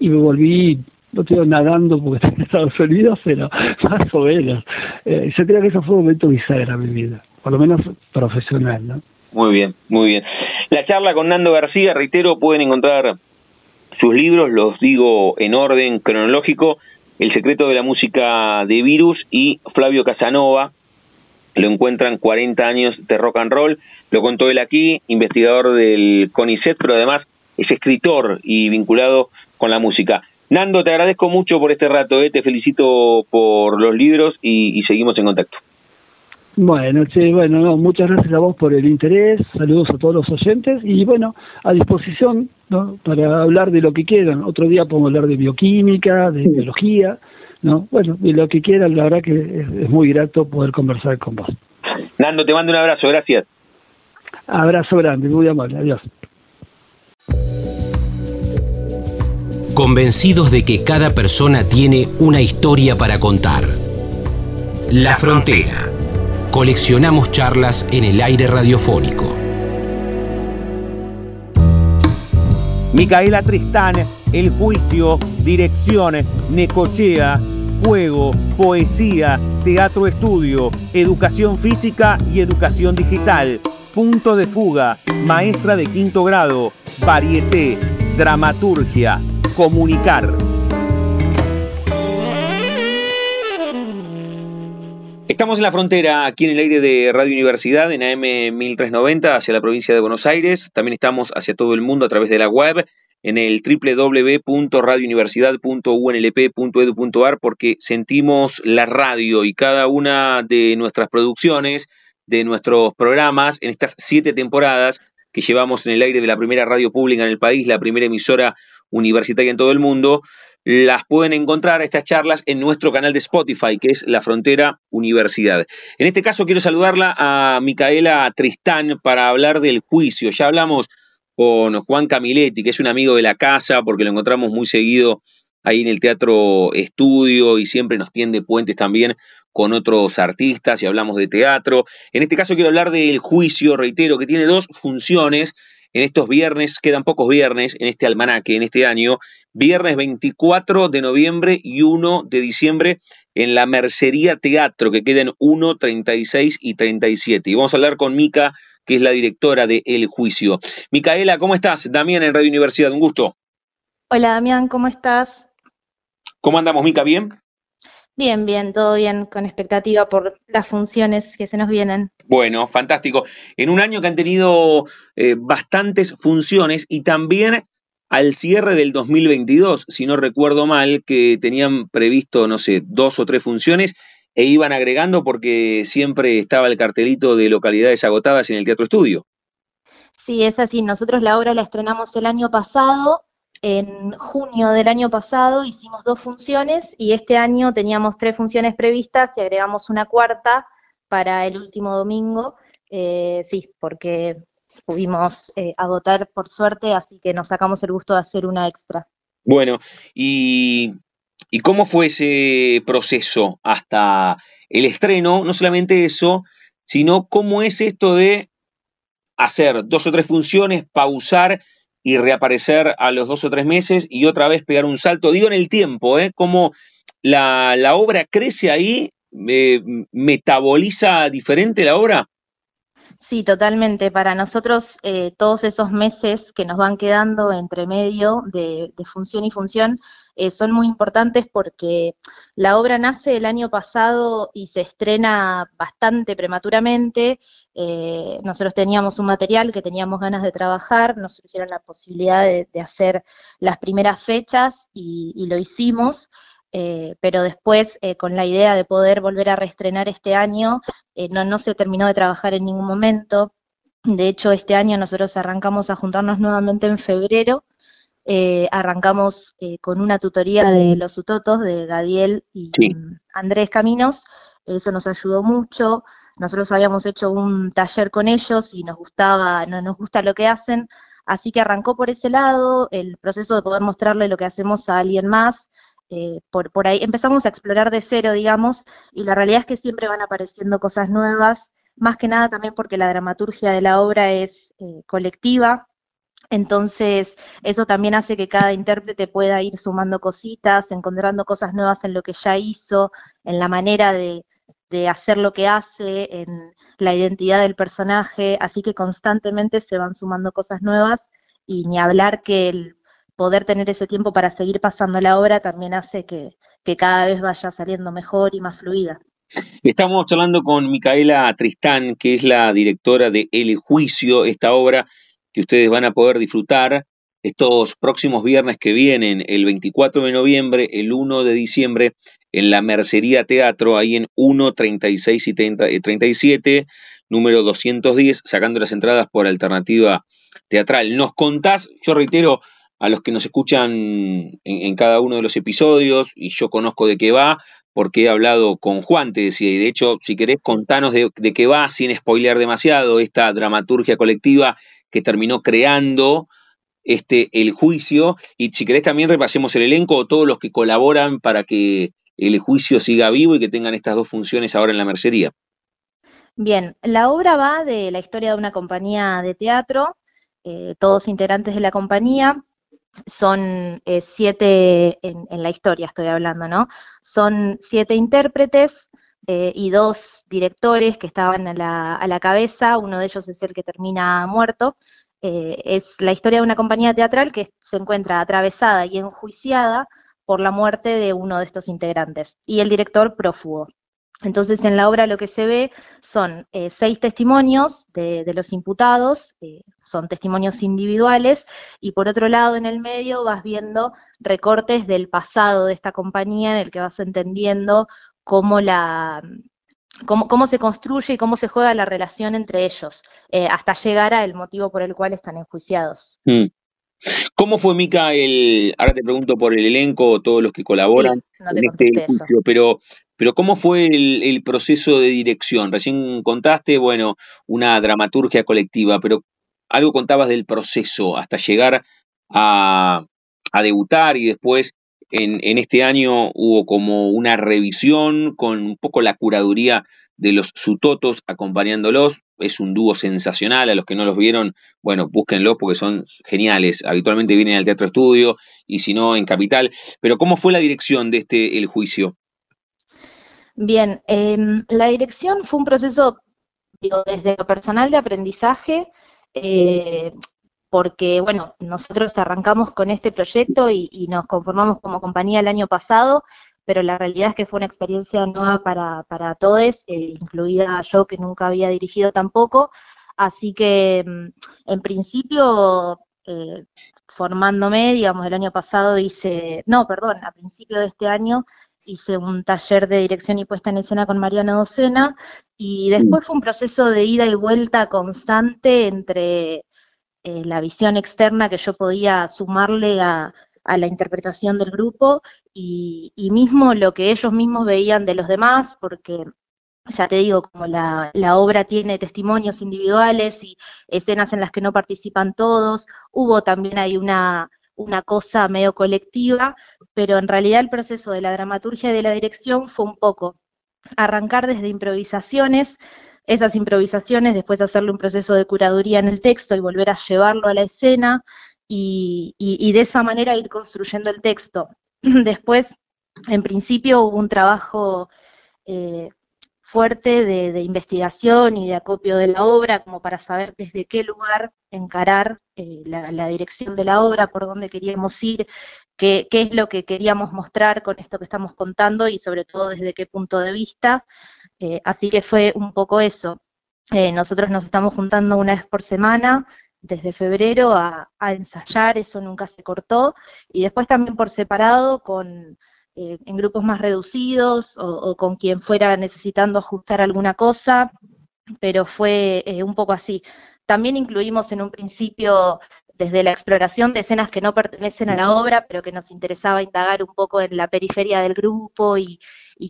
y me volví no estoy nadando porque estoy en Estados Unidos, pero <laughs> más o menos. Eh, yo creo que eso fue un momento bisagra en mi vida, por lo menos profesional, ¿no? Muy bien, muy bien. La charla con Nando García, reitero, pueden encontrar sus libros, los digo en orden cronológico, El secreto de la música de Virus y Flavio Casanova, lo encuentran 40 años de rock and roll, lo contó él aquí, investigador del CONICET, pero además es escritor y vinculado con la música. Nando, te agradezco mucho por este rato, ¿eh? te felicito por los libros y, seguimos en contacto. Bueno, che, bueno, muchas gracias a vos por el interés, saludos a todos los oyentes y bueno, a disposición ¿no? para hablar de lo que quieran. Otro día podemos hablar de bioquímica, de biología, ¿no? Bueno, de lo que quieran, la verdad que es, muy grato poder conversar con vos. Nando, te mando un abrazo, gracias. Abrazo grande, muy amable, adiós. Convencidos de que cada persona tiene una historia para contar. La Frontera. Coleccionamos charlas en el aire radiofónico. Micaela Tristán, El Juicio, Dirección, Necochea, Juego, Poesía, Teatro Estudio, Educación Física y Educación Digital. Punto de fuga, maestra de quinto grado, varieté, dramaturgia, comunicar. Estamos en la frontera, aquí en el aire de Radio Universidad, en AM 1390, hacia la provincia de Buenos Aires. También estamos hacia todo el mundo a través de la web, en el www.radiouniversidad.unlp.edu.ar, porque sentimos la radio y cada una de nuestras producciones, de nuestros programas, en estas siete temporadas que llevamos en el aire de la primera radio pública en el país, la primera emisora universitaria en todo el mundo, las pueden encontrar estas charlas en nuestro canal de Spotify, que es La Frontera Universidad. En este caso quiero saludarla a Micaela Tristán para hablar del juicio. Ya hablamos con Juan Camiletti, que es un amigo de la casa, porque lo encontramos muy seguido ahí en el Teatro Estudio y siempre nos tiende puentes también con otros artistas y hablamos de teatro. En este caso quiero hablar del juicio, reitero, que tiene dos funciones en estos viernes, quedan pocos viernes en este almanaque, en este año, viernes 24 de noviembre y 1 de diciembre en la Mercería Teatro, que quedan 1, 36 y 37. Y vamos a hablar con Mica, que es la directora de El Juicio. Micaela, ¿cómo estás? Damián en Radio Universidad, un gusto. Hola Damián, ¿cómo estás? ¿Cómo andamos, Mica? ¿Bien? Bien, bien, todo bien, con expectativa por las funciones que se nos vienen. Bueno, fantástico. En un año que han tenido eh, bastantes funciones y también al cierre del 2022, si no recuerdo mal, que tenían previsto, no sé, dos o tres funciones e iban agregando porque siempre estaba el cartelito de localidades agotadas en el Teatro Estudio. Sí, es así. Nosotros la obra la estrenamos el año pasado en junio del año pasado hicimos dos funciones y este año teníamos tres funciones previstas y agregamos una cuarta para el último domingo. Eh, sí, porque pudimos eh, agotar por suerte, así que nos sacamos el gusto de hacer una extra. Bueno, ¿y, ¿y cómo fue ese proceso hasta el estreno? No solamente eso, sino cómo es esto de hacer dos o tres funciones, pausar y reaparecer a los dos o tres meses y otra vez pegar un salto. Digo en el tiempo, ¿eh? Cómo la, obra crece ahí, eh, metaboliza diferente la obra. Sí, totalmente. Para nosotros, eh, todos esos meses que nos van quedando entre medio de, función y función eh, son muy importantes porque la obra nace el año pasado y se estrena bastante prematuramente. Eh, nosotros teníamos un material que teníamos ganas de trabajar, nos surgieron la posibilidad de, hacer las primeras fechas y lo hicimos. Eh, pero después eh, con la idea de poder volver a reestrenar este año, eh, no, no se terminó de trabajar en ningún momento. De hecho, este año nosotros arrancamos a juntarnos nuevamente en febrero. arrancamos con una tutoría de los utotos de Gadiel y Andrés Caminos. Eso nos ayudó mucho. Nosotros habíamos hecho un taller con ellos y nos gustaba, no nos gusta lo que hacen. Así que arrancó por ese lado el proceso de poder mostrarle lo que hacemos a alguien más eh, por, ahí empezamos a explorar de cero, digamos, y la realidad es que siempre van apareciendo cosas nuevas, más que nada también porque la dramaturgia de la obra es eh, colectiva, entonces eso también hace que cada intérprete pueda ir sumando cositas, encontrando cosas nuevas en lo que ya hizo, en la manera de, de hacer lo que hace, en la identidad del personaje, así que constantemente se van sumando cosas nuevas y ni hablar que el poder tener ese tiempo para seguir pasando la obra también hace que, cada vez vaya saliendo mejor y más fluida. Estamos hablando con Micaela Tristán, que es la directora de El Juicio, esta obra que ustedes van a poder disfrutar estos próximos viernes que vienen, el 24 de noviembre, el 1 de diciembre, en la Mercería Teatro, ahí en 1, 36 y 37, número 210, sacando las entradas por alternativa teatral. Nos contás, yo reitero, a los que nos escuchan en, cada uno de los episodios, y yo conozco de qué va, porque he hablado con Juan, te decía, y de hecho, si querés, contanos de, qué va, sin spoilear demasiado, esta dramaturgia colectiva que terminó creando este, el juicio, y si querés también repasemos el elenco o todos los que colaboran para que el juicio siga vivo y que tengan estas dos funciones ahora en la mercería. Bien, la obra va de la historia de una compañía de teatro, eh, todos integrantes de la compañía, son eh, siete, en, la historia estoy hablando, ¿no? Son siete intérpretes eh, y dos directores que estaban a la, cabeza, uno de ellos es el que termina muerto. Eh, es la historia de una compañía teatral que se encuentra atravesada y enjuiciada por la muerte de uno de estos integrantes y el director prófugo. Entonces, en la obra lo que se ve son eh, seis testimonios de, los imputados, eh, son testimonios individuales, y por otro lado, en el medio vas viendo recortes del pasado de esta compañía en el que vas entendiendo cómo la cómo, se construye y cómo se juega la relación entre ellos, eh, hasta llegar al motivo por el cual están enjuiciados. Mm. ¿Cómo fue, Mica, el, ahora te pregunto por el elenco, todos los que colaboran en este pero pero ¿cómo fue el, proceso de dirección? Recién contaste, bueno, una dramaturgia colectiva, pero algo contabas del proceso hasta llegar a, debutar y después en, este año hubo como una revisión con un poco la curaduría de los sutotos acompañándolos. Es un dúo sensacional, a los que no los vieron, bueno, búsquenlos porque son geniales. Habitualmente vienen al Teatro Estudio y si no en Capital. Pero ¿cómo fue la dirección de este El Juicio? Bien, em, la dirección fue un proceso, digo, desde lo personal de aprendizaje, eh, porque, bueno, nosotros arrancamos con este proyecto y, nos conformamos como compañía el año pasado, pero la realidad es que fue una experiencia nueva para, para todos, eh, incluida yo que nunca había dirigido tampoco, así que mm, en principio, eh, formándome, digamos, el año pasado hice, no, perdón, a principio de este año hice un taller de dirección y puesta en escena con Mariana Docena, y después fue un proceso de ida y vuelta constante entre eh, la visión externa que yo podía sumarle a, la interpretación del grupo y, mismo lo que ellos mismos veían de los demás, porque ya te digo, como la, obra tiene testimonios individuales y escenas en las que no participan todos, hubo también ahí una, una cosa medio colectiva, pero en realidad el proceso de la dramaturgia y de la dirección fue un poco arrancar desde improvisaciones, esas improvisaciones, después hacerle un proceso de curaduría en el texto y volver a llevarlo a la escena y, de esa manera ir construyendo el texto. <clears throat> Después, en principio, hubo un trabajo eh, fuerte de, investigación y de acopio de la obra, como para saber desde qué lugar encarar eh, la, dirección de la obra, por dónde queríamos ir, qué, qué, es lo que queríamos mostrar con esto que estamos contando y sobre todo desde qué punto de vista. Eh, así que fue un poco eso. Eh, nosotros nos estamos juntando una vez por semana desde febrero a, ensayar, eso nunca se cortó, y después también por separado con, eh, en grupos más reducidos o, con quien fuera necesitando ajustar alguna cosa, pero fue un poco así. También incluimos en un principio desde la exploración de escenas que no pertenecen a la obra, pero que nos interesaba indagar un poco en la periferia del grupo y,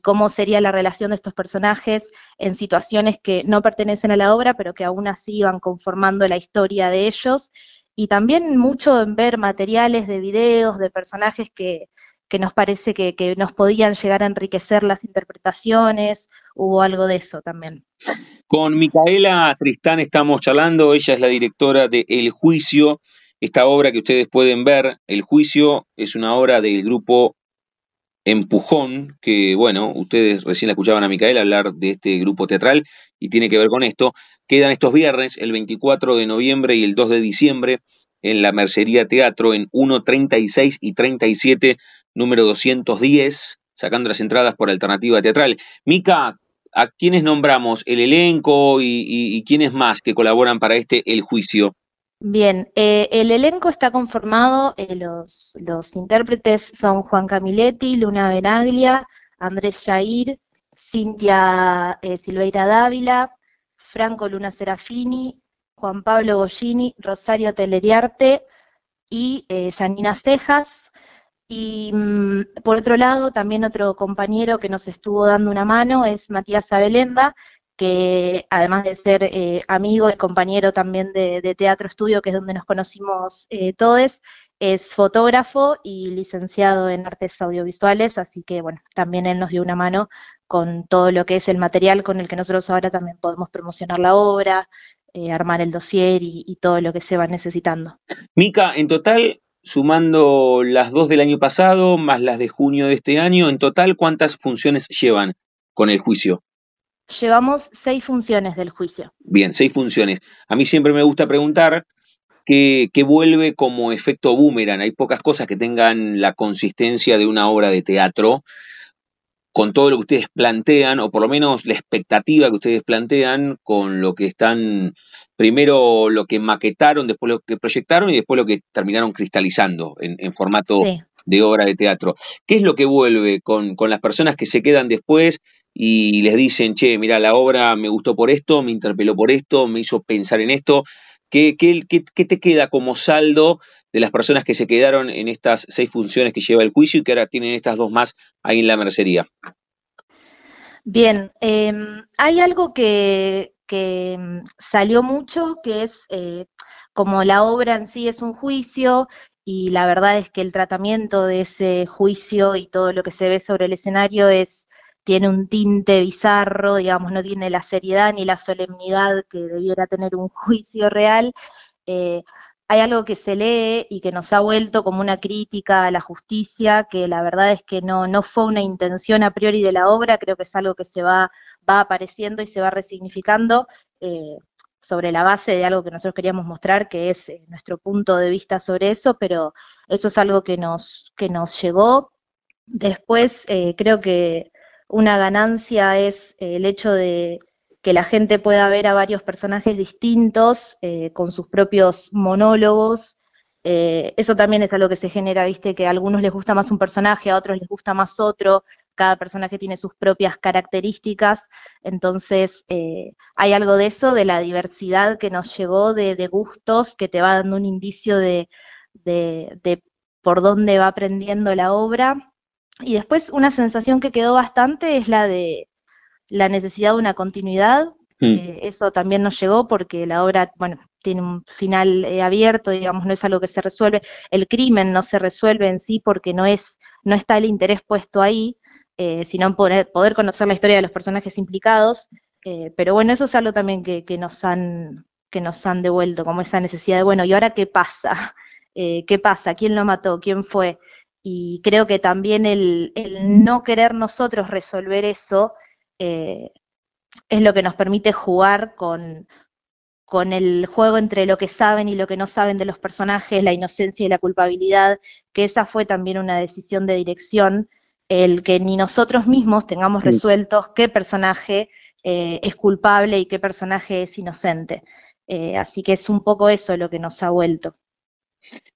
cómo sería la relación de estos personajes en situaciones que no pertenecen a la obra, pero que aún así iban conformando la historia de ellos. Y también mucho en ver materiales de videos, de personajes que, nos parece que, que nos podían llegar a enriquecer las interpretaciones, hubo algo de eso también. Con Micaela Tristán estamos charlando, ella es la directora de El Juicio, esta obra que ustedes pueden ver, El Juicio, es una obra del grupo Empujón, que bueno, ustedes recién la escuchaban a Micaela hablar de este grupo teatral y tiene que ver con esto. Quedan estos viernes, el 24 de noviembre y el 2 de diciembre, en la Mercería Teatro, en 1, 36 y 37, número 210, sacando las entradas por alternativa teatral. Mica, ¿a quiénes nombramos el elenco y, quiénes más que colaboran para este El Juicio? Bien, eh, el elenco está conformado, eh, los, los intérpretes son Juan Camiletti, Luna Benaglia, Andrés Jair, Cintia eh, Silveira Dávila, Franco Luna Serafini, Juan Pablo Gollini, Rosario Teleriarte y Janina Cejas, y mm, por otro lado, también otro compañero que nos estuvo dando una mano es Matías Abelenda, que además de ser eh, amigo y compañero también de, Teatro Estudio, que es donde nos conocimos eh, todos, es fotógrafo y licenciado en artes audiovisuales, así que bueno, también él nos dio una mano con todo lo que es el material con el que nosotros ahora también podemos promocionar la obra, eh, armar el dossier y, y, todo lo que se va necesitando. Mica, en total, sumando las dos del año pasado más las de junio de este año, en total, ¿cuántas funciones llevan con el juicio? Llevamos seis funciones del juicio. Bien, seis funciones. A mí siempre me gusta preguntar qué, qué vuelve como efecto boomerang. Hay pocas cosas que tengan la consistencia de una obra de teatro con todo lo que ustedes plantean, o por lo menos la expectativa que ustedes plantean con lo que están, primero lo que maquetaron, después lo que proyectaron y después lo que terminaron cristalizando en, formato de obra de teatro. ¿Qué es lo que vuelve con, las personas que se quedan después y les dicen, che, mira, la obra me gustó por esto, me interpeló por esto, me hizo pensar en esto? ¿Qué, qué, qué te queda como saldo de las personas que se quedaron en estas seis funciones que lleva el juicio y que ahora tienen estas dos más ahí en la mercería? Bien, em, hay algo que, em, salió mucho, que es eh, como la obra en sí es un juicio y la verdad es que el tratamiento de ese juicio y todo lo que se ve sobre el escenario es tiene un tinte bizarro, digamos, no tiene la seriedad ni la solemnidad que debiera tener un <laughs> juicio real. Eh, hay algo que se lee y que nos ha vuelto como una crítica a la justicia, que la verdad es que no, no fue una intención a priori de la obra, creo que es algo que se va, va apareciendo y se va resignificando. Eh, sobre la base de algo que nosotros queríamos mostrar, que es eh, nuestro punto de vista sobre eso, pero eso es algo que nos, que nos llegó. Después, eh, creo que una ganancia es el hecho de que la gente pueda ver a varios personajes distintos, con sus propios monólogos. eso también es algo que se genera, viste, que a algunos les gusta más un personaje, a otros les gusta más otro, cada personaje tiene sus propias características, entonces eh, hay algo de eso, de la diversidad que nos llegó, de, gustos, que te va dando un indicio de, por dónde va aprendiendo la obra. Y después una sensación que quedó bastante es la de la necesidad de una continuidad. Mm. Eh, eso también nos llegó porque la obra, bueno, tiene un final eh, abierto, digamos, no es algo que se resuelve. El crimen no se resuelve en sí porque no es, no está el interés puesto ahí, eh, sino poder, poder, conocer la historia de los personajes implicados. Pero bueno, eso es algo también que, nos han, que nos han devuelto, como esa necesidad de, bueno, ¿y ahora qué pasa? <laughs> ¿Qué pasa? ¿Quién lo mató? ¿Quién fue? Y creo que también el, no querer nosotros resolver eso es lo que nos permite jugar con, con el juego entre lo que saben y lo que no saben de los personajes, la inocencia y la culpabilidad, que esa fue también una decisión de dirección el que ni nosotros mismos tengamos resueltos qué personaje eh, es culpable y qué personaje es inocente. Eh, así que es un poco eso lo que nos ha vuelto.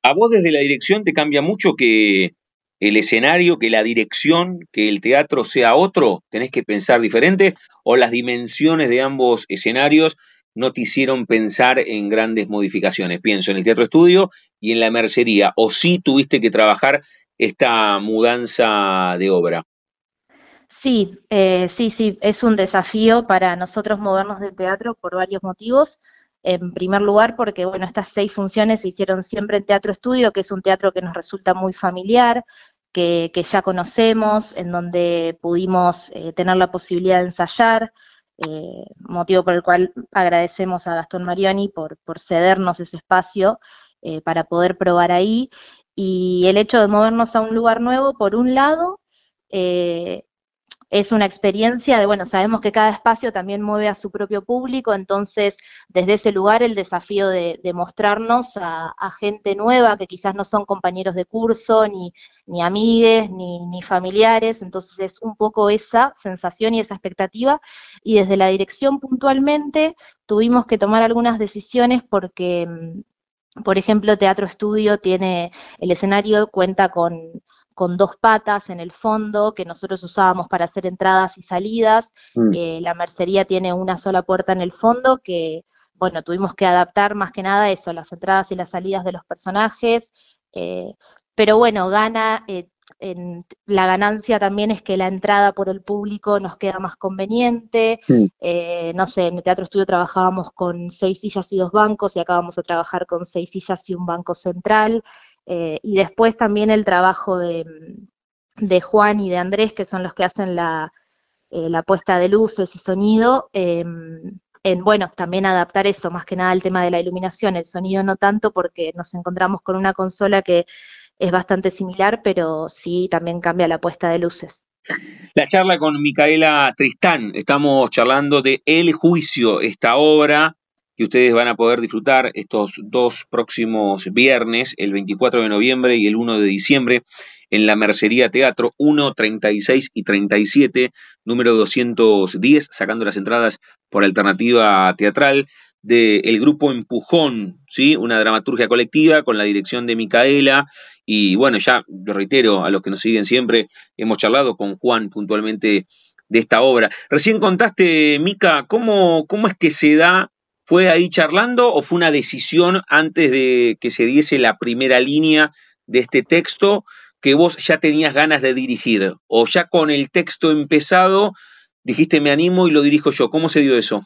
¿A vos desde la dirección te cambia mucho que el escenario, que la dirección, que el teatro sea otro? ¿Tenés que pensar diferente? ¿O las dimensiones de ambos escenarios no te hicieron pensar en grandes modificaciones? Pienso en el teatro estudio y en la mercería. ¿O sí tuviste que trabajar esta mudanza de obra? Sí, eh, sí, sí, es un desafío para nosotros movernos de teatro por varios motivos. En primer lugar, porque bueno, estas seis funciones se hicieron siempre en Teatro Estudio, que es un teatro que nos resulta muy familiar, que, ya conocemos, en donde pudimos eh, tener la posibilidad de ensayar, eh, motivo por el cual agradecemos a Gastón Marioni por, por cedernos ese espacio para poder probar ahí. Y el hecho de movernos a un lugar nuevo, por un lado, eh, es una experiencia de, bueno, sabemos que cada espacio también mueve a su propio público, entonces desde ese lugar el desafío de, mostrarnos a, gente nueva que quizás no son compañeros de curso, ni, ni amigues, ni, ni, familiares, entonces es un poco esa sensación y esa expectativa. Y desde la dirección puntualmente tuvimos que tomar algunas decisiones porque mm, por ejemplo, Teatro Estudio tiene, el escenario cuenta con, dos patas en el fondo que nosotros usábamos para hacer entradas y salidas. Mm. Eh, la mercería tiene una sola puerta en el fondo que, bueno, tuvimos que adaptar más que nada eso, las entradas y las salidas de los personajes. Eh, pero bueno, gana eh, la ganancia también es que la entrada por el público nos queda más conveniente. Eh, no sé, en el Teatro Estudio trabajábamos con seis sillas y dos bancos y acá vamos a trabajar con seis sillas y un banco central. Eh, y después también el trabajo de, Juan y de Andrés, que son los que hacen la, eh, la puesta de luces y sonido. Em, en, bueno, también adaptar eso, más que nada el tema de la iluminación, el sonido no tanto porque nos encontramos con una consola que es bastante similar, pero sí también cambia la puesta de luces. La charla con Micaela Tristán, estamos charlando de El Juicio, esta obra que ustedes van a poder disfrutar estos dos próximos viernes, el 24 de noviembre y el 1 de diciembre, en la Mercería Teatro 1, 36 y 37, número 210, sacando las entradas por alternativa teatral del grupo Empujón, ¿sí? una dramaturgia colectiva con la dirección de Micaela. Y bueno, ya lo reitero a los que nos siguen siempre, hemos charlado con Juan puntualmente de esta obra. Recién contaste, Mica, ¿cómo, cómo es que se da? ¿Fue ahí charlando o fue una decisión antes de que se diese la primera línea de este texto que vos ya tenías ganas de dirigir? ¿O ya con el texto empezado dijiste me animo y lo dirijo yo? ¿Cómo se dio eso?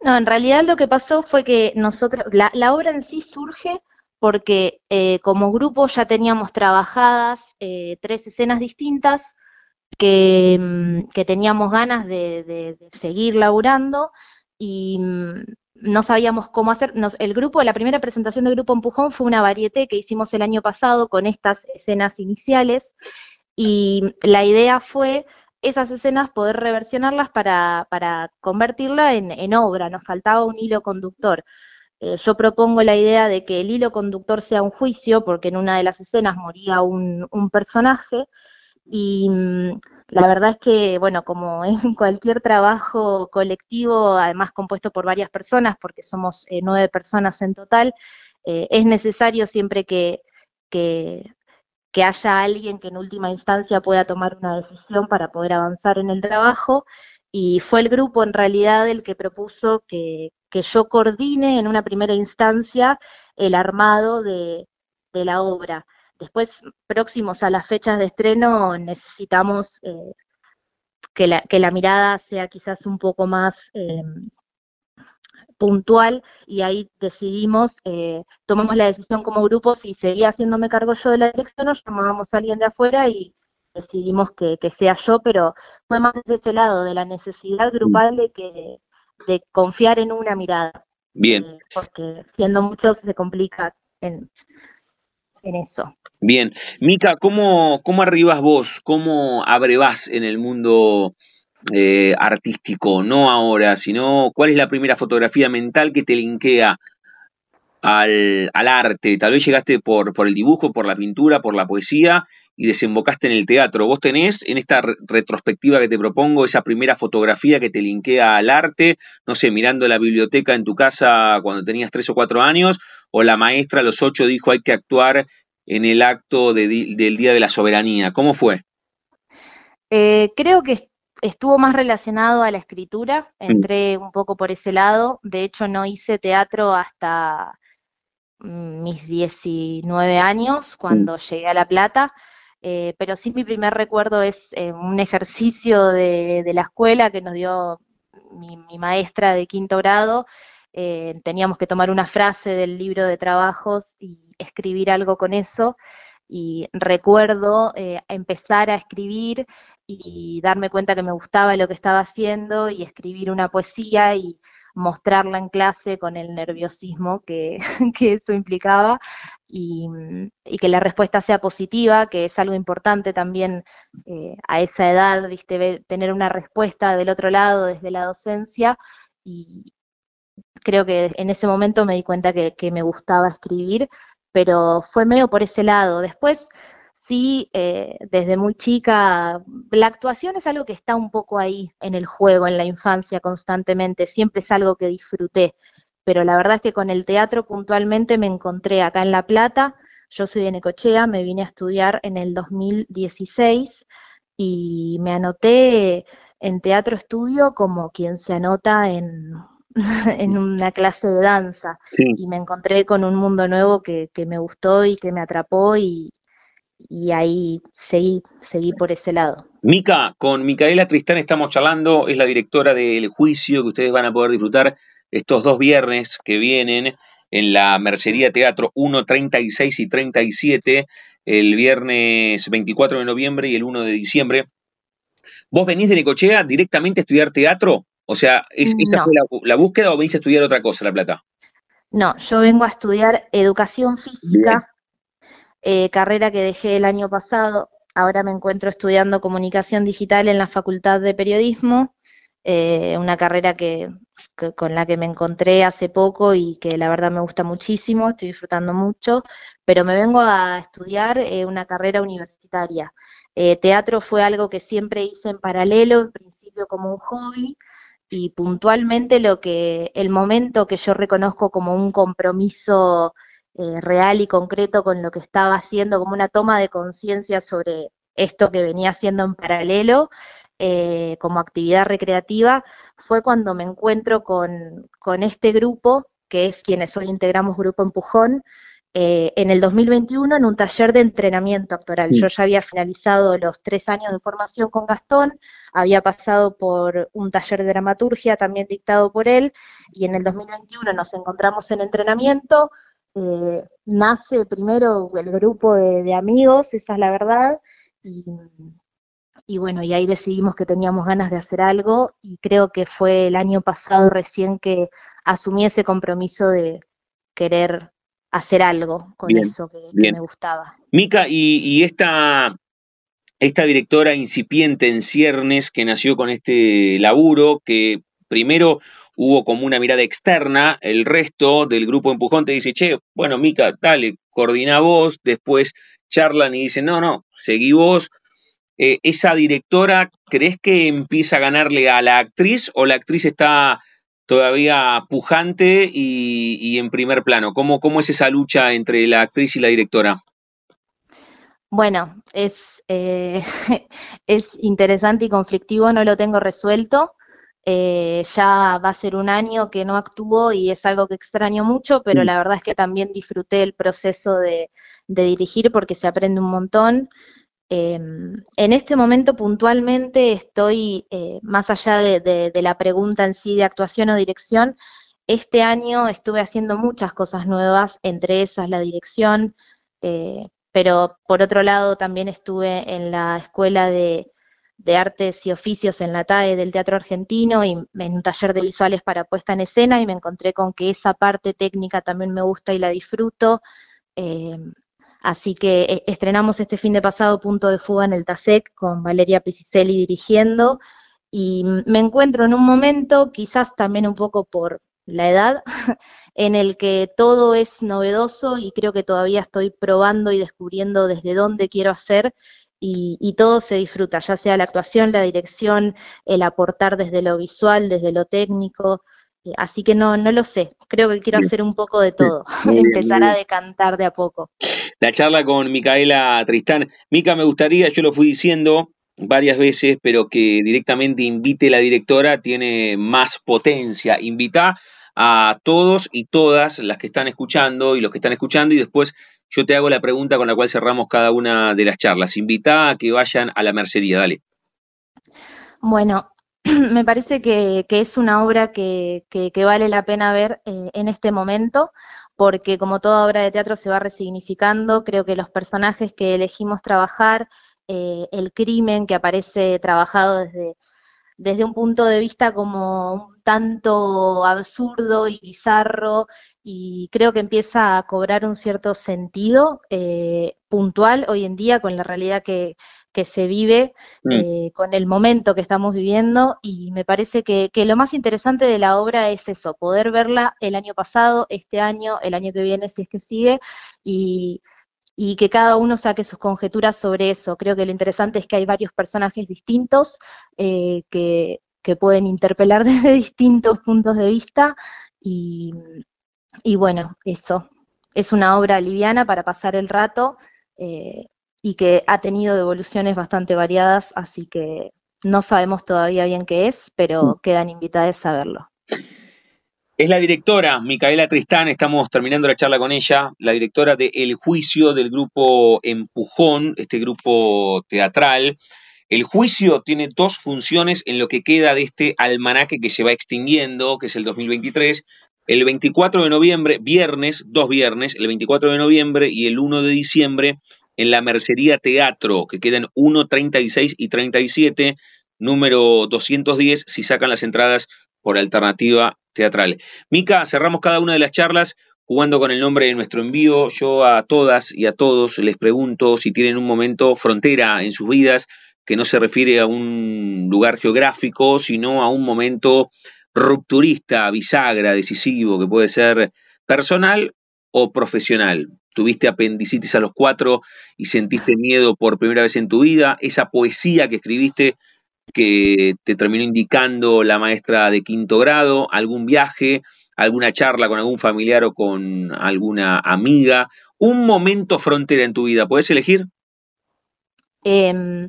No, en realidad lo que pasó fue que nosotros, la, obra en sí surge porque eh, como grupo ya teníamos trabajadas eh, tres escenas distintas que, mm, teníamos ganas de, seguir laburando y mm, no sabíamos cómo hacer. el grupo, la primera presentación del grupo Empujón fue una varieté que hicimos el año pasado con estas escenas iniciales y la idea fue esas escenas poder reversionarlas para, para convertirla en, en obra, nos faltaba un hilo conductor. Eh, yo propongo la idea de que el hilo conductor sea un juicio, porque en una de las escenas moría un, personaje, y mm, la verdad es que, bueno, como en <laughs> cualquier trabajo colectivo, además compuesto por varias personas, porque somos eh, nueve personas en total, eh, es necesario siempre que, que, que haya alguien que en última instancia pueda tomar una decisión para poder avanzar en el trabajo, y fue el grupo en realidad el que propuso que, que yo coordine en una primera instancia el armado de, la obra. Después, próximos a las fechas de estreno, necesitamos eh, que, la, que, la, mirada sea quizás un poco más eh, puntual y ahí decidimos, eh, tomamos la decisión como grupo, si seguía haciéndome cargo yo de la dirección, nos llamábamos a alguien de afuera y decidimos que, que sea yo, pero fue más de ese lado, de la necesidad grupal de que de confiar en una mirada. Bien. Eh, porque siendo muchos se complica en, en eso. Bien. Mica, ¿cómo, ¿cómo arribas vos? ¿Cómo abrevas en el mundo eh, artístico? No ahora, sino cuál es la primera fotografía mental que te linkea al, al, arte. Tal vez llegaste por, por el dibujo, por la pintura, por la poesía y desembocaste en el teatro. ¿Vos tenés en esta retrospectiva que te propongo esa primera fotografía que te linkea al arte? No sé, mirando la biblioteca en tu casa cuando tenías tres o cuatro años, o la maestra a los ocho dijo hay que actuar en el acto del Día de la Soberanía. ¿Cómo fue? Eh, creo que estuvo más relacionado a la escritura, mm. entré un poco por ese lado, de hecho no hice teatro hasta mis 19 años, cuando llegué a La Plata, eh, pero sí mi primer recuerdo es eh, un ejercicio de, la escuela que nos dio mi, maestra de quinto grado. Eh, teníamos que tomar una frase del libro de trabajos y escribir algo con eso. Y recuerdo empezar a escribir y darme cuenta que me gustaba lo que estaba haciendo y escribir una poesía y mostrarla en clase con el nerviosismo que, <laughs> eso implicaba y, que la respuesta sea positiva, que es algo importante también eh, a esa edad, viste, tener una respuesta del otro lado desde la docencia y creo que en ese momento me di cuenta que, me gustaba escribir, pero fue medio por ese lado. Después sí, eh, desde muy chica, la actuación es algo que está un poco ahí en el juego, en la infancia constantemente, siempre es algo que disfruté, pero la verdad es que con el teatro puntualmente me encontré acá en La Plata, yo soy de Necochea, me vine a estudiar en el 2016 y me anoté en teatro estudio como quien se anota en, <laughs> en una clase de danza y me encontré con un mundo nuevo que, que me gustó y que me atrapó y, y ahí seguí, seguí por ese lado. Mica, con Micaela Tristán estamos charlando, es la directora del juicio que ustedes van a poder disfrutar estos dos viernes que vienen en la Mercería Teatro 1, 36 y 37, el viernes 24 de noviembre y el 1 de diciembre. ¿Vos venís de Necochea directamente a estudiar teatro? O sea, ¿esa fue la, búsqueda o venís a estudiar otra cosa, La Plata? No, yo vengo a estudiar educación física eh, carrera que dejé el año pasado. Ahora me encuentro estudiando comunicación digital en la Facultad de Periodismo, eh, una carrera que, con la que me encontré hace poco y que la verdad me gusta muchísimo, estoy disfrutando mucho, pero me vengo a estudiar eh, una carrera universitaria. teatro fue algo que siempre hice en paralelo, en principio como un hobby, y puntualmente lo que, el momento que yo reconozco como un compromiso eh, real y concreto con lo que estaba haciendo, como una toma de conciencia sobre esto que venía haciendo en paralelo eh, como actividad recreativa, fue cuando me encuentro con, este grupo, que es quienes hoy integramos Grupo Empujón, eh, en el 2021 en un taller de entrenamiento actoral. Yo ya había finalizado los tres años de formación con Gastón, había pasado por un taller de dramaturgia también dictado por él, y en el 2021 nos encontramos en entrenamiento, eh, nace primero el grupo de, amigos, esa es la verdad, y, bueno, y ahí decidimos que teníamos ganas de hacer algo y creo que fue el año pasado recién que asumí ese compromiso de querer hacer algo con eso que, me gustaba. Mica, y, y esta, esta directora incipiente en ciernes que nació con este laburo, que primero hubo como una mirada externa, el resto del grupo empujón te dice, che, bueno, Mica, dale, coordina vos, después charlan y dicen, no, no, seguí vos. Eh, ¿Esa directora crees que empieza a ganarle a la actriz o la actriz está todavía pujante y, en primer plano? ¿Cómo, ¿Cómo es esa lucha entre la actriz y la directora? Bueno, es eh, <laughs> es interesante y conflictivo, no lo tengo resuelto. Eh, ya va a ser un año que no actúo y es algo que extraño mucho, pero mm. la verdad es que también disfruté el proceso de, dirigir porque se aprende un montón. Em, en este momento puntualmente estoy, eh, más allá de, la pregunta en sí de actuación o dirección, este año estuve haciendo muchas cosas nuevas, entre esas la dirección, pero por otro lado también estuve en la Escuela de, Artes y Oficios en la TAE del Teatro Argentino y en un taller de visuales para puesta en escena y me encontré con que esa parte técnica también me gusta y la disfruto. Eh, así que eh, estrenamos este fin de pasado Punto de Fuga en el TASEC con Valeria Pisicelli dirigiendo y me encuentro en un momento, quizás también un poco por, la edad, <laughs> en el que todo es novedoso y creo que todavía estoy probando y descubriendo desde dónde quiero hacer y, todo se disfruta, ya sea la actuación, la dirección, el aportar desde lo visual, desde lo técnico. Eh, así que no, no lo sé, creo que quiero hacer un poco de todo, <laughs> empezar a decantar de a poco. La charla con Micaela Tristán. Mica, me gustaría, yo lo fui diciendo, varias veces, pero que directamente invite la directora tiene más potencia. Invita a todos y todas las que están escuchando y los que están escuchando y después yo te hago la pregunta con la cual cerramos cada una de las charlas. Invita a que vayan a la mercería, dale. Bueno, <clears throat> me parece que, es una obra que, vale la pena ver eh, en este momento, porque como toda obra de teatro se va resignificando, creo que los personajes que elegimos trabajar, eh, el crimen que aparece trabajado desde, desde un punto de vista como tanto absurdo y bizarro y creo que empieza a cobrar un cierto sentido eh, puntual hoy en día con la realidad que, se vive, mm. eh, con el momento que estamos viviendo y me parece que, que, lo más interesante de la obra es eso, poder verla el año pasado, este año, el año que viene si es que sigue y y que cada uno saque sus conjeturas sobre eso. Creo que lo interesante es que hay varios personajes distintos eh, que, pueden interpelar <laughs> desde distintos puntos de vista y, bueno, eso. Es una obra liviana para pasar el rato eh, y que ha tenido devoluciones bastante variadas, así que no sabemos todavía bien qué es, pero mm. quedan invitadas a verlo. Es la directora, Micaela Tristán, estamos terminando la charla con ella, la directora de El Juicio del grupo Empujón, este grupo teatral. El juicio tiene dos funciones en lo que queda de este almanaque que se va extinguiendo, que es el 2023. El 24 de noviembre, viernes, dos viernes, el 24 de noviembre y el 1 de diciembre, en la Mercería Teatro, que quedan 1, 36 y 37, número 210, si sacan las entradas por alternativa teatral. Mica, cerramos cada una de las charlas jugando con el nombre de nuestro envío. Yo a todas y a todos les pregunto si tienen un momento frontera en sus vidas que no se refiere a un lugar geográfico, sino a un momento rupturista, bisagra, decisivo, que puede ser personal o profesional. Tuviste apendicitis a los cuatro y sentiste miedo por primera vez en tu vida. Esa poesía que escribiste que te terminó indicando la maestra de quinto grado, algún viaje, alguna charla con algún familiar o con alguna amiga, un momento frontera en tu vida, ¿puedes elegir? Em,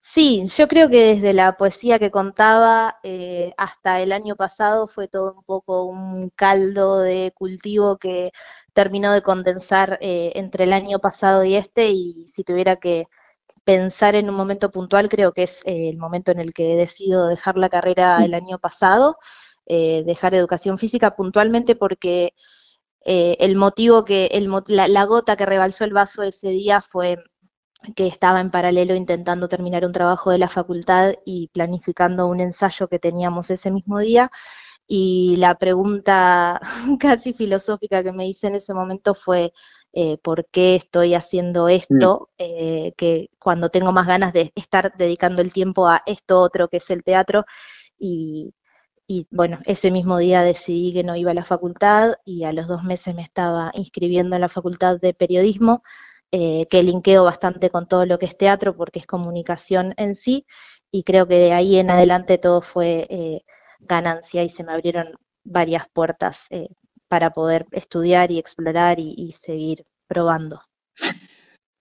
sí, yo creo que desde la poesía que contaba eh, hasta el año pasado fue todo un poco un caldo de cultivo que terminó de condensar eh, entre el año pasado y este y si tuviera que pensar en un momento puntual, creo que es eh, el momento en el que he decidido dejar la carrera el año pasado, eh, dejar educación física puntualmente porque el motivo que, el, la, la gota que rebalsó el vaso ese día fue que estaba en paralelo intentando terminar un trabajo de la facultad y planificando un ensayo que teníamos ese mismo día. Y la pregunta <laughs> casi filosófica que me hice en ese momento fue, eh, ¿por qué estoy haciendo mm. esto? Eh, que cuando tengo más ganas de estar dedicando el tiempo a esto otro que es el teatro. Y, y bueno, ese mismo día decidí que no iba a la facultad y a los dos meses me estaba inscribiendo en la facultad de periodismo eh, que linkeo bastante con todo lo que es teatro porque es comunicación en sí y creo que de ahí en adelante todo fue eh, ganancia y se me abrieron varias puertas eh, para poder estudiar y explorar y seguir probando.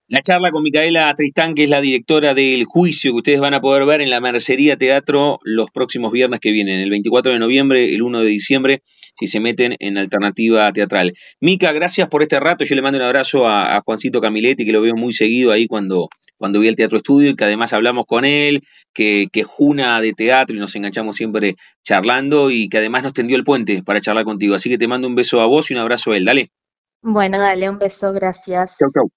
La charla con Micaela Tristán, que es la directora del juicio que ustedes van a poder ver en la Mercería Teatro los próximos viernes que vienen, el 24 de noviembre, el 1 de diciembre, si se meten en alternativa teatral. Mica, gracias por este rato. Yo le mando un abrazo a, Juancito Camiletti, que lo veo muy seguido ahí cuando, cuando vi el Teatro Estudio y que además hablamos con él, que, que es juna de teatro y nos enganchamos siempre charlando y que además nos tendió el puente para charlar contigo. Así que te mando un beso a vos y un abrazo a él. Dale. Bueno, dale, un beso, gracias. Chau, chau.